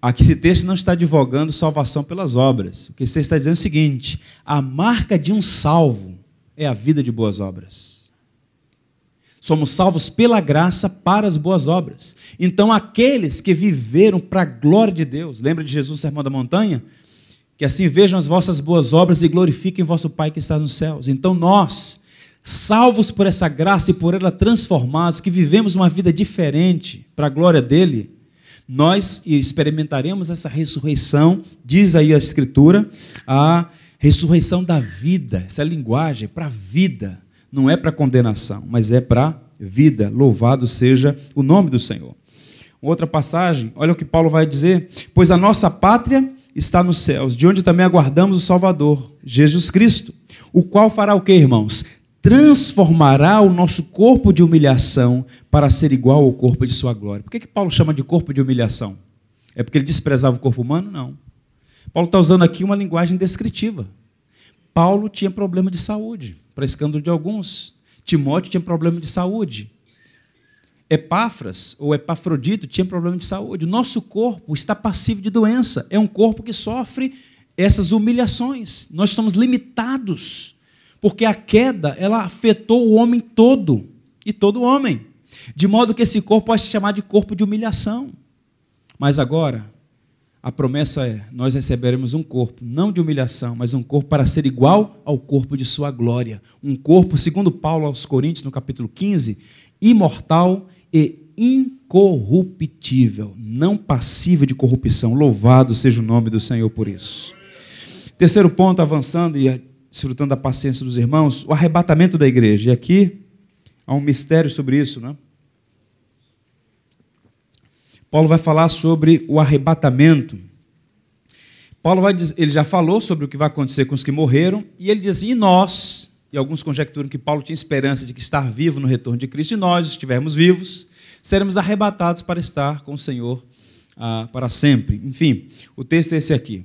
Aqui esse texto não está advogando salvação pelas obras. O que você está dizendo é o seguinte: a marca de um salvo é a vida de boas obras. Somos salvos pela graça para as boas obras. Então, aqueles que viveram para a glória de Deus, lembra de Jesus, Sermão da Montanha? Que assim vejam as vossas boas obras e glorifiquem vosso Pai que está nos céus. Então, nós, salvos por essa graça e por ela transformados, que vivemos uma vida diferente para a glória dele, nós experimentaremos essa ressurreição, diz aí a Escritura, a ressurreição da vida, essa linguagem para a vida não é para condenação, mas é para vida. Louvado seja o nome do Senhor. Outra passagem, olha o que Paulo vai dizer: Pois a nossa pátria está nos céus, de onde também aguardamos o Salvador, Jesus Cristo, o qual fará o que, irmãos? Transformará o nosso corpo de humilhação para ser igual ao corpo de sua glória. Por que, que Paulo chama de corpo de humilhação? É porque ele desprezava o corpo humano? Não. Paulo está usando aqui uma linguagem descritiva. Paulo tinha problema de saúde, para escândalo de alguns. Timóteo tinha problema de saúde. Epáfras ou Epafrodito tinha problema de saúde. O nosso corpo está passivo de doença. É um corpo que sofre essas humilhações. Nós estamos limitados, porque a queda ela afetou o homem todo e todo homem, de modo que esse corpo pode se chamar de corpo de humilhação. Mas agora, a promessa é: nós receberemos um corpo, não de humilhação, mas um corpo para ser igual ao corpo de sua glória. Um corpo, segundo Paulo aos Coríntios, no capítulo 15, imortal e incorruptível, não passível de corrupção. Louvado seja o nome do Senhor por isso. Terceiro ponto, avançando e desfrutando da paciência dos irmãos, o arrebatamento da igreja. E aqui há um mistério sobre isso, né? Paulo vai falar sobre o arrebatamento. Paulo vai dizer, ele já falou sobre o que vai acontecer com os que morreram, e ele diz assim: e nós, e alguns conjecturam que Paulo tinha esperança de que estar vivo no retorno de Cristo, e nós, estivermos vivos, seremos arrebatados para estar com o Senhor ah, para sempre. Enfim, o texto é esse aqui.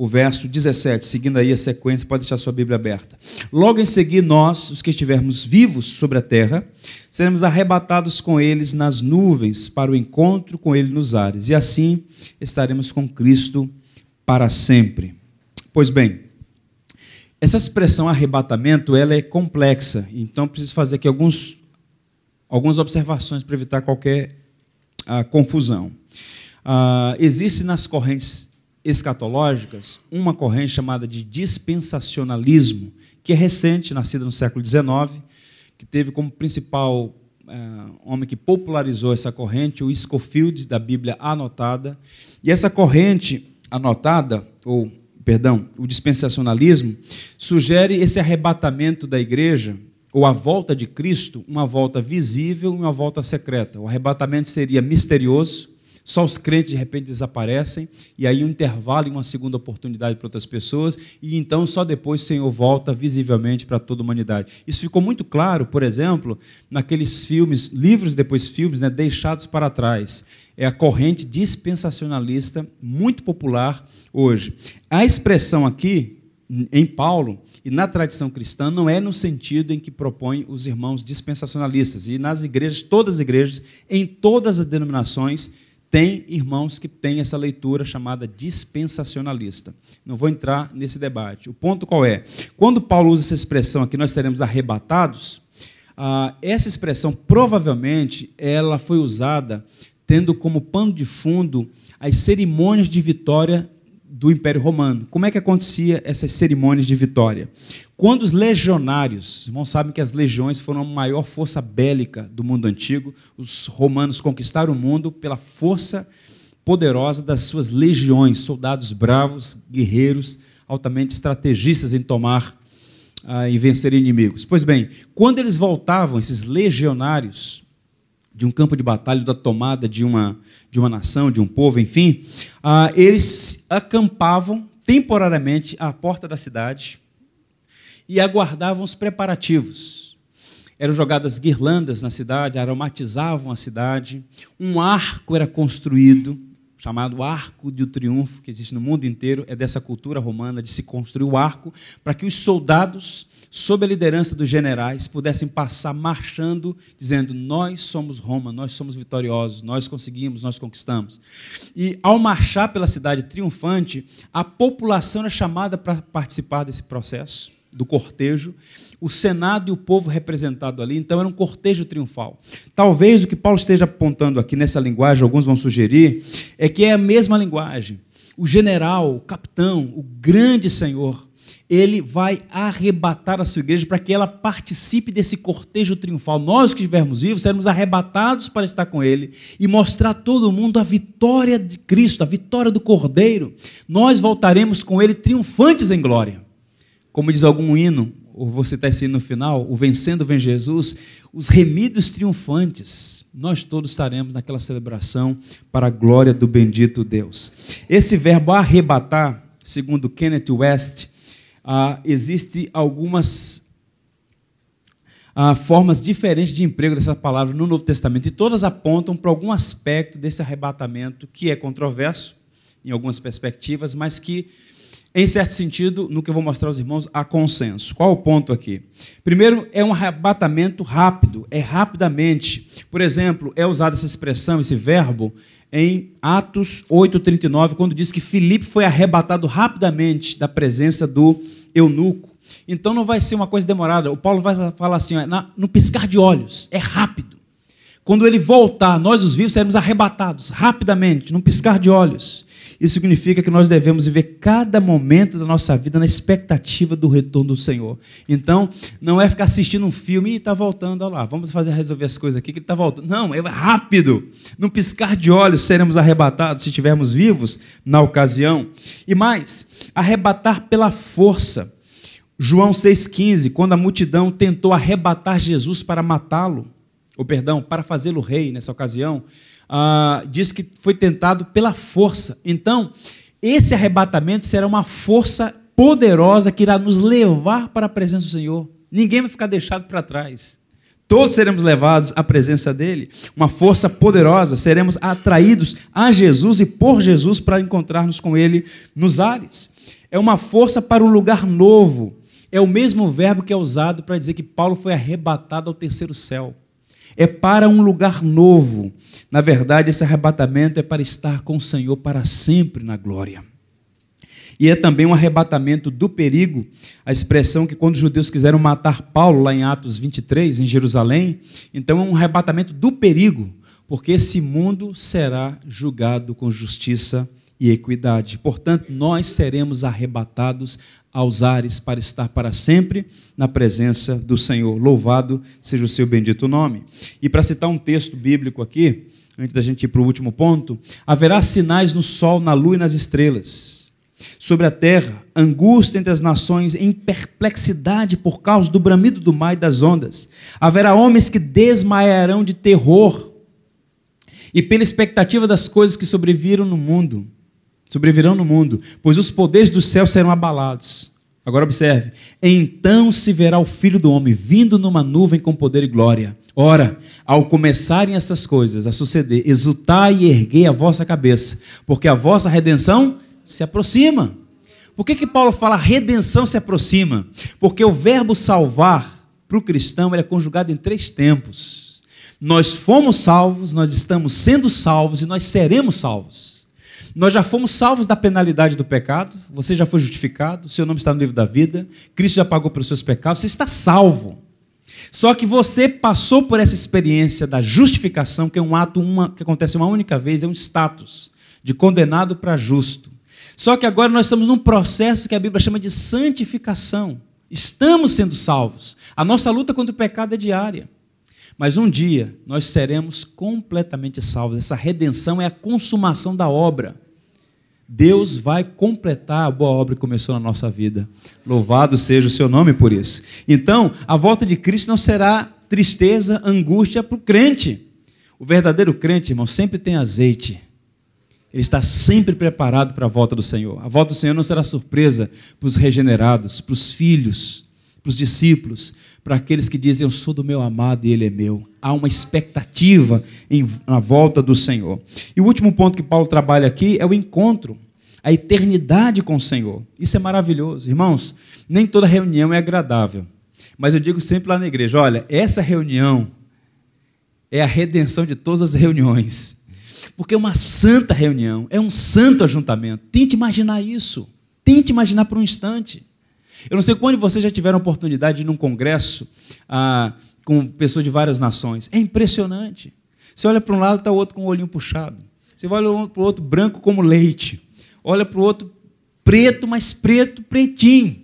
O verso 17, seguindo aí a sequência, pode deixar sua Bíblia aberta. Logo em seguida, nós, os que estivermos vivos sobre a terra, seremos arrebatados com eles nas nuvens para o encontro com ele nos ares, e assim estaremos com Cristo para sempre. Pois bem, essa expressão arrebatamento ela é complexa, então preciso fazer aqui alguns, algumas observações para evitar qualquer ah, confusão. Ah, existe nas correntes escatológicas uma corrente chamada de dispensacionalismo, que é recente, nascida no século XIX, que teve como principal ah, homem que popularizou essa corrente o Scofield, da Bíblia Anotada. E essa corrente anotada, ou perdão, o dispensacionalismo, sugere esse arrebatamento da igreja, ou a volta de Cristo, uma volta visível e uma volta secreta. O arrebatamento seria misterioso, só os crentes de repente desaparecem, e aí um intervalo e uma segunda oportunidade para outras pessoas, e então só depois o Senhor volta visivelmente para toda a humanidade. Isso ficou muito claro, por exemplo, naqueles filmes, livros depois filmes, né, deixados para trás é a corrente dispensacionalista muito popular hoje. A expressão aqui, em Paulo, e na tradição cristã, não é no sentido em que propõe os irmãos dispensacionalistas. E nas igrejas, todas as igrejas, em todas as denominações, tem irmãos que têm essa leitura chamada dispensacionalista. Não vou entrar nesse debate. O ponto qual é? Quando Paulo usa essa expressão aqui, nós seremos arrebatados, ah, essa expressão provavelmente ela foi usada tendo como pano de fundo as cerimônias de vitória do Império Romano. Como é que acontecia essas cerimônias de vitória? Quando os legionários, os irmãos sabem que as legiões foram a maior força bélica do mundo antigo, os romanos conquistaram o mundo pela força poderosa das suas legiões, soldados bravos, guerreiros, altamente estrategistas em tomar ah, e vencer inimigos. Pois bem, quando eles voltavam, esses legionários, de um campo de batalha, da tomada de uma, de uma nação, de um povo, enfim, ah, eles acampavam temporariamente à porta da cidade e aguardavam os preparativos. Eram jogadas guirlandas na cidade, aromatizavam a cidade, um arco era construído, chamado Arco do Triunfo, que existe no mundo inteiro, é dessa cultura romana de se construir o arco, para que os soldados sob a liderança dos generais, pudessem passar marchando, dizendo: Nós somos Roma, nós somos vitoriosos, nós conseguimos, nós conquistamos. E ao marchar pela cidade triunfante, a população era chamada para participar desse processo, do cortejo, o Senado e o povo representado ali, então era um cortejo triunfal. Talvez o que Paulo esteja apontando aqui nessa linguagem, alguns vão sugerir, é que é a mesma linguagem. O general, o capitão, o grande senhor, ele vai arrebatar a sua igreja para que ela participe desse cortejo triunfal. Nós que estivermos vivos, seremos arrebatados para estar com ele e mostrar a todo mundo a vitória de Cristo, a vitória do Cordeiro. Nós voltaremos com ele triunfantes em glória. Como diz algum hino, ou você está esse no final, o Vencendo Vem Jesus, os remidos triunfantes. Nós todos estaremos naquela celebração para a glória do bendito Deus. Esse verbo arrebatar, segundo Kenneth West, ah, existe algumas ah, formas diferentes de emprego dessa palavra no Novo Testamento e todas apontam para algum aspecto desse arrebatamento que é controverso em algumas perspectivas, mas que em certo sentido, no que eu vou mostrar aos irmãos, há consenso. Qual o ponto aqui? Primeiro, é um arrebatamento rápido, é rapidamente. Por exemplo, é usada essa expressão, esse verbo, em Atos 8,39, quando diz que Filipe foi arrebatado rapidamente da presença do eunuco. Então não vai ser uma coisa demorada. O Paulo vai falar assim: ó, no piscar de olhos, é rápido. Quando ele voltar, nós os vivos seremos arrebatados rapidamente, num piscar de olhos. Isso significa que nós devemos viver cada momento da nossa vida na expectativa do retorno do Senhor. Então, não é ficar assistindo um filme e está voltando, olha lá, vamos fazer resolver as coisas aqui que ele está voltando. Não, é rápido. Num piscar de olhos seremos arrebatados se estivermos vivos na ocasião. E mais, arrebatar pela força. João 6,15, quando a multidão tentou arrebatar Jesus para matá-lo, ou perdão, para fazê-lo rei nessa ocasião, ah, diz que foi tentado pela força. Então, esse arrebatamento será uma força poderosa que irá nos levar para a presença do Senhor. Ninguém vai ficar deixado para trás. Todos seremos levados à presença dele. Uma força poderosa, seremos atraídos a Jesus e por Jesus para encontrarmos com ele nos ares. É uma força para um lugar novo. É o mesmo verbo que é usado para dizer que Paulo foi arrebatado ao terceiro céu é para um lugar novo. Na verdade, esse arrebatamento é para estar com o Senhor para sempre na glória. E é também um arrebatamento do perigo, a expressão que quando os judeus quiseram matar Paulo, lá em Atos 23, em Jerusalém, então é um arrebatamento do perigo, porque esse mundo será julgado com justiça e equidade. Portanto, nós seremos arrebatados aos ares para estar para sempre na presença do Senhor. Louvado seja o seu bendito nome. E para citar um texto bíblico aqui, antes da gente ir para o último ponto, haverá sinais no sol, na lua e nas estrelas. Sobre a terra, angústia entre as nações, em perplexidade por causa do bramido do mar e das ondas. Haverá homens que desmaiarão de terror e pela expectativa das coisas que sobreviram no mundo sobrevirão no mundo, pois os poderes do céu serão abalados. Agora observe: então se verá o filho do homem vindo numa nuvem com poder e glória. Ora, ao começarem essas coisas a suceder, exultai e erguei a vossa cabeça, porque a vossa redenção se aproxima. Por que, que Paulo fala redenção se aproxima? Porque o verbo salvar para o cristão é conjugado em três tempos. Nós fomos salvos, nós estamos sendo salvos e nós seremos salvos. Nós já fomos salvos da penalidade do pecado, você já foi justificado, seu nome está no livro da vida, Cristo já pagou pelos seus pecados, você está salvo. Só que você passou por essa experiência da justificação, que é um ato uma, que acontece uma única vez, é um status de condenado para justo. Só que agora nós estamos num processo que a Bíblia chama de santificação. Estamos sendo salvos. A nossa luta contra o pecado é diária. Mas um dia nós seremos completamente salvos. Essa redenção é a consumação da obra. Deus vai completar a boa obra que começou na nossa vida. Louvado seja o seu nome por isso. Então, a volta de Cristo não será tristeza, angústia para o crente. O verdadeiro crente, irmão, sempre tem azeite. Ele está sempre preparado para a volta do Senhor. A volta do Senhor não será surpresa para os regenerados, para os filhos, para os discípulos, para aqueles que dizem: Eu sou do meu amado e ele é meu. Há uma expectativa em, na volta do Senhor. E o último ponto que Paulo trabalha aqui é o encontro, a eternidade com o Senhor. Isso é maravilhoso. Irmãos, nem toda reunião é agradável. Mas eu digo sempre lá na igreja: olha, essa reunião é a redenção de todas as reuniões. Porque é uma santa reunião, é um santo ajuntamento. Tente imaginar isso. Tente imaginar por um instante. Eu não sei quando vocês já tiveram oportunidade de ir num congresso ah, com pessoas de várias nações. É impressionante. Você olha para um lado, está o outro com o olhinho puxado. Você olha para o outro branco como leite. Olha para o outro preto, mas preto, pretinho.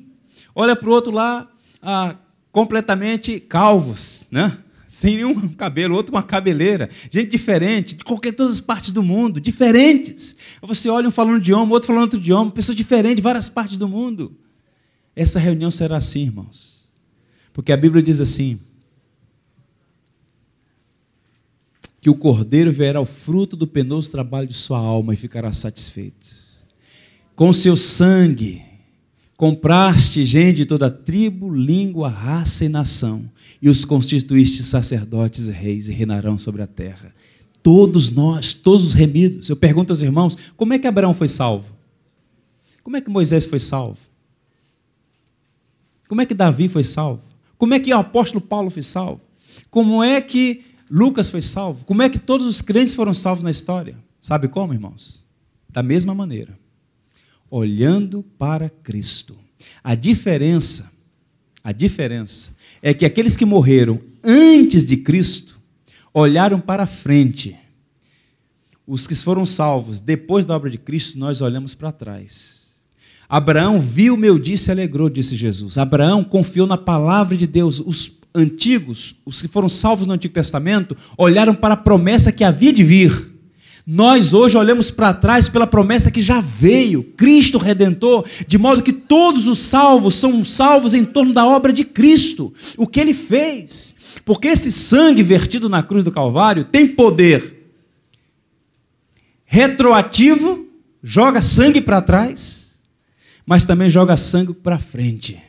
Olha para o outro lá, ah, completamente calvos, né? sem nenhum cabelo, outro com uma cabeleira, gente diferente, de qualquer todas as partes do mundo, diferentes. Você olha um falando idioma, outro falando outro idioma, pessoas diferentes de várias partes do mundo. Essa reunião será assim, irmãos. Porque a Bíblia diz assim: que o cordeiro verá o fruto do penoso trabalho de sua alma e ficará satisfeito. Com seu sangue compraste gente de toda tribo, língua, raça e nação, e os constituíste sacerdotes e reis e reinarão sobre a terra. Todos nós, todos os remidos. Eu pergunto aos irmãos: como é que Abraão foi salvo? Como é que Moisés foi salvo? Como é que Davi foi salvo? Como é que o apóstolo Paulo foi salvo? Como é que Lucas foi salvo? Como é que todos os crentes foram salvos na história? Sabe como, irmãos? Da mesma maneira, olhando para Cristo. A diferença, a diferença é que aqueles que morreram antes de Cristo olharam para frente. Os que foram salvos depois da obra de Cristo, nós olhamos para trás. Abraão viu meu dia e se alegrou, disse Jesus. Abraão confiou na palavra de Deus. Os antigos, os que foram salvos no Antigo Testamento, olharam para a promessa que havia de vir. Nós hoje olhamos para trás pela promessa que já veio, Cristo redentor, de modo que todos os salvos são salvos em torno da obra de Cristo, o que ele fez. Porque esse sangue vertido na cruz do Calvário tem poder retroativo, joga sangue para trás, mas também joga sangue para frente.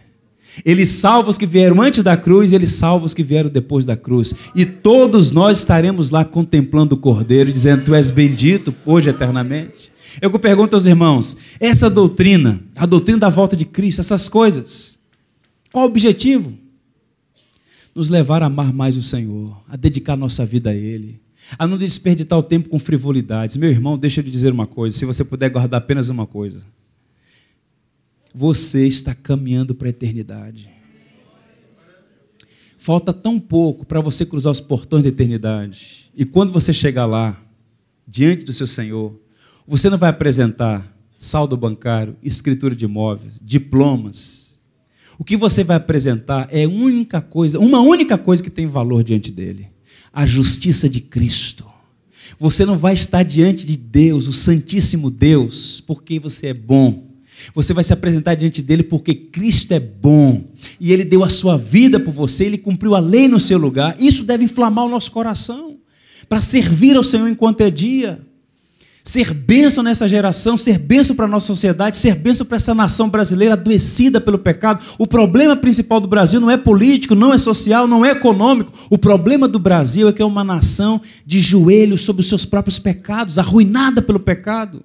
Ele salva os que vieram antes da cruz, ele salva os que vieram depois da cruz. E todos nós estaremos lá contemplando o Cordeiro, dizendo: Tu és bendito hoje eternamente. Eu pergunto aos irmãos: essa doutrina, a doutrina da volta de Cristo, essas coisas, qual o objetivo? Nos levar a amar mais o Senhor, a dedicar nossa vida a Ele, a não desperdiçar o tempo com frivolidades. Meu irmão, deixa eu lhe dizer uma coisa: se você puder guardar apenas uma coisa você está caminhando para a eternidade. Falta tão pouco para você cruzar os portões da eternidade. E quando você chegar lá, diante do seu Senhor, você não vai apresentar saldo bancário, escritura de imóveis, diplomas. O que você vai apresentar é única coisa, uma única coisa que tem valor diante dele: a justiça de Cristo. Você não vai estar diante de Deus, o Santíssimo Deus, porque você é bom você vai se apresentar diante dele porque Cristo é bom e ele deu a sua vida por você, ele cumpriu a lei no seu lugar. Isso deve inflamar o nosso coração para servir ao Senhor enquanto é dia. Ser bênção nessa geração, ser bênção para a nossa sociedade, ser bênção para essa nação brasileira adoecida pelo pecado. O problema principal do Brasil não é político, não é social, não é econômico. O problema do Brasil é que é uma nação de joelhos sobre os seus próprios pecados, arruinada pelo pecado.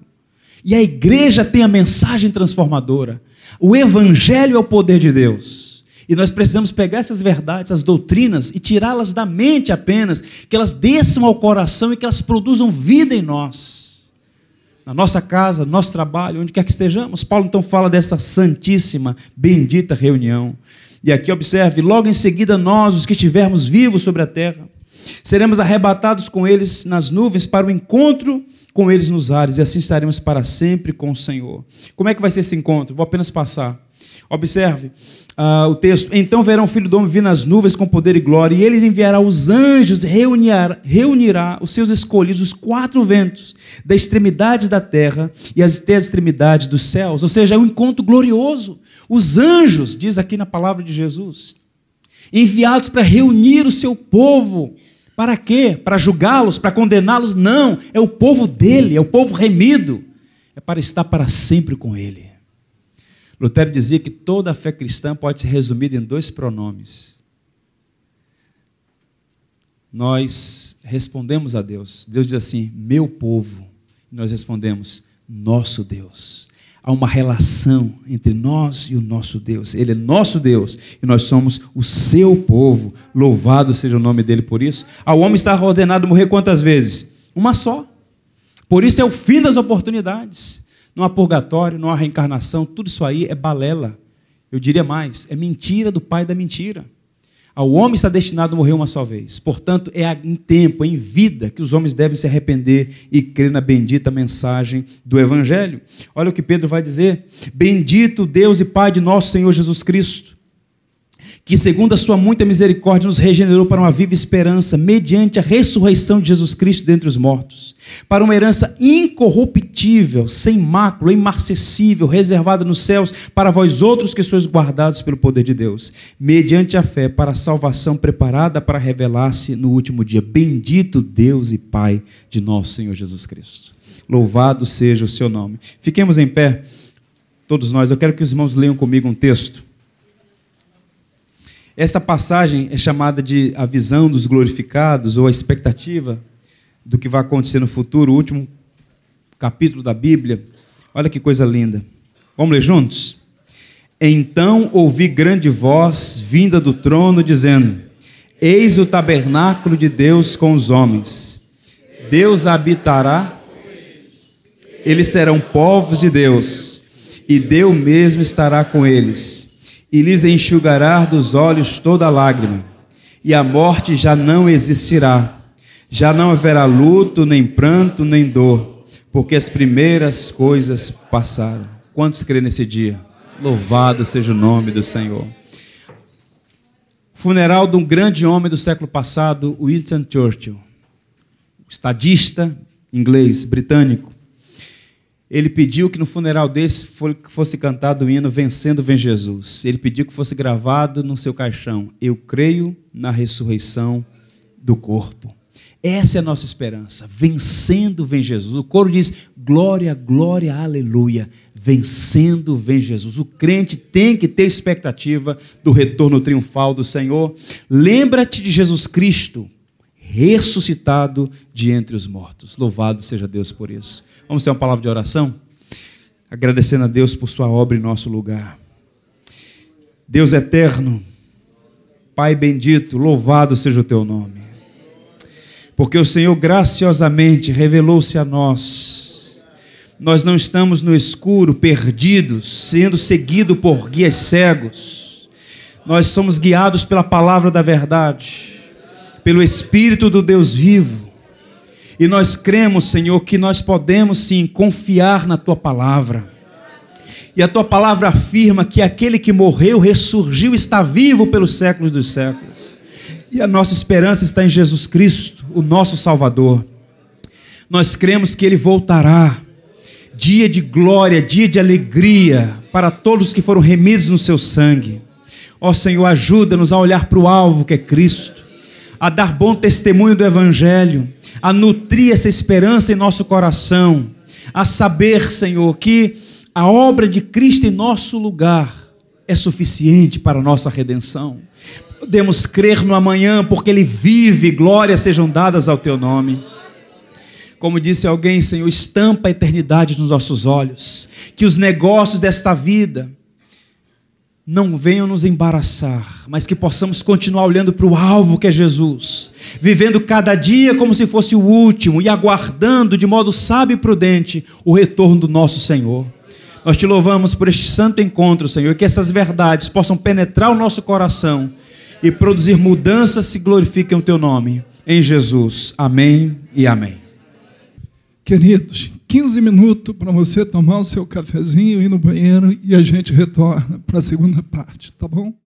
E a igreja tem a mensagem transformadora. O evangelho é o poder de Deus. E nós precisamos pegar essas verdades, as doutrinas, e tirá-las da mente apenas, que elas desçam ao coração e que elas produzam vida em nós. Na nossa casa, no nosso trabalho, onde quer que estejamos. Paulo então fala dessa santíssima, bendita reunião. E aqui observe, logo em seguida nós, os que estivermos vivos sobre a terra, seremos arrebatados com eles nas nuvens para o encontro com eles nos ares, e assim estaremos para sempre com o Senhor. Como é que vai ser esse encontro? Vou apenas passar. Observe uh, o texto. Então verão o Filho do Homem vir nas nuvens com poder e glória, e ele enviará os anjos, reunirá, reunirá os seus escolhidos, os quatro ventos, da extremidade da terra e até as extremidades dos céus. Ou seja, é um encontro glorioso. Os anjos, diz aqui na palavra de Jesus, enviados para reunir o seu povo para quê? Para julgá-los, para condená-los? Não, é o povo dele, é o povo remido. É para estar para sempre com ele. Lutero dizia que toda a fé cristã pode ser resumida em dois pronomes. Nós respondemos a Deus. Deus diz assim: meu povo. E nós respondemos: nosso Deus há uma relação entre nós e o nosso Deus. Ele é nosso Deus e nós somos o seu povo. Louvado seja o nome dele por isso. Ao homem está ordenado morrer quantas vezes? Uma só. Por isso é o fim das oportunidades. Não há purgatório, não há reencarnação, tudo isso aí é balela. Eu diria mais, é mentira do pai da mentira. Ao homem está destinado a morrer uma só vez. Portanto, é em tempo, em vida, que os homens devem se arrepender e crer na bendita mensagem do Evangelho. Olha o que Pedro vai dizer: Bendito Deus e Pai de nosso Senhor Jesus Cristo, que, segundo a sua muita misericórdia, nos regenerou para uma viva esperança, mediante a ressurreição de Jesus Cristo dentre os mortos, para uma herança incorruptível, sem mácula, imarcessível, reservada nos céus, para vós outros que sois guardados pelo poder de Deus, mediante a fé, para a salvação preparada para revelar-se no último dia. Bendito Deus e Pai de nosso Senhor Jesus Cristo. Louvado seja o seu nome. Fiquemos em pé, todos nós. Eu quero que os irmãos leiam comigo um texto essa passagem é chamada de a visão dos glorificados ou a expectativa do que vai acontecer no futuro, o último capítulo da Bíblia. Olha que coisa linda. Vamos ler juntos? Então ouvi grande voz vinda do trono dizendo: Eis o tabernáculo de Deus com os homens. Deus habitará, eles serão povos de Deus, e Deus mesmo estará com eles e lhes enxugará dos olhos toda lágrima, e a morte já não existirá. Já não haverá luto, nem pranto, nem dor, porque as primeiras coisas passaram. Quantos creem nesse dia? Louvado seja o nome do Senhor. Funeral de um grande homem do século passado, Winston Churchill, estadista inglês, britânico ele pediu que no funeral desse fosse cantado o hino Vencendo Vem Jesus. Ele pediu que fosse gravado no seu caixão: Eu creio na ressurreição do corpo. Essa é a nossa esperança. Vencendo vem Jesus. O coro diz: Glória, glória, aleluia. Vencendo vem Jesus. O crente tem que ter expectativa do retorno triunfal do Senhor. Lembra-te de Jesus Cristo, ressuscitado de entre os mortos. Louvado seja Deus por isso. Vamos ter uma palavra de oração? Agradecendo a Deus por Sua obra em nosso lugar. Deus eterno, Pai bendito, louvado seja o Teu nome. Porque o Senhor graciosamente revelou-se a nós. Nós não estamos no escuro, perdidos, sendo seguidos por guias cegos. Nós somos guiados pela palavra da verdade, pelo Espírito do Deus vivo e nós cremos, Senhor, que nós podemos sim confiar na tua palavra. E a tua palavra afirma que aquele que morreu, ressurgiu, está vivo pelos séculos dos séculos. E a nossa esperança está em Jesus Cristo, o nosso Salvador. Nós cremos que ele voltará. Dia de glória, dia de alegria para todos que foram remidos no seu sangue. Ó Senhor, ajuda-nos a olhar para o alvo que é Cristo, a dar bom testemunho do Evangelho a nutrir essa esperança em nosso coração, a saber, Senhor, que a obra de Cristo em nosso lugar é suficiente para a nossa redenção. Podemos crer no amanhã, porque Ele vive, glórias sejam dadas ao Teu nome. Como disse alguém, Senhor, estampa a eternidade nos nossos olhos, que os negócios desta vida, não venham nos embaraçar, mas que possamos continuar olhando para o alvo que é Jesus, vivendo cada dia como se fosse o último e aguardando de modo sábio e prudente o retorno do nosso Senhor. Nós te louvamos por este santo encontro, Senhor, que essas verdades possam penetrar o nosso coração e produzir mudanças que glorifiquem o teu nome. Em Jesus. Amém e amém. Queridos, 15 minutos para você tomar o seu cafezinho, ir no banheiro e a gente retorna para a segunda parte, tá bom?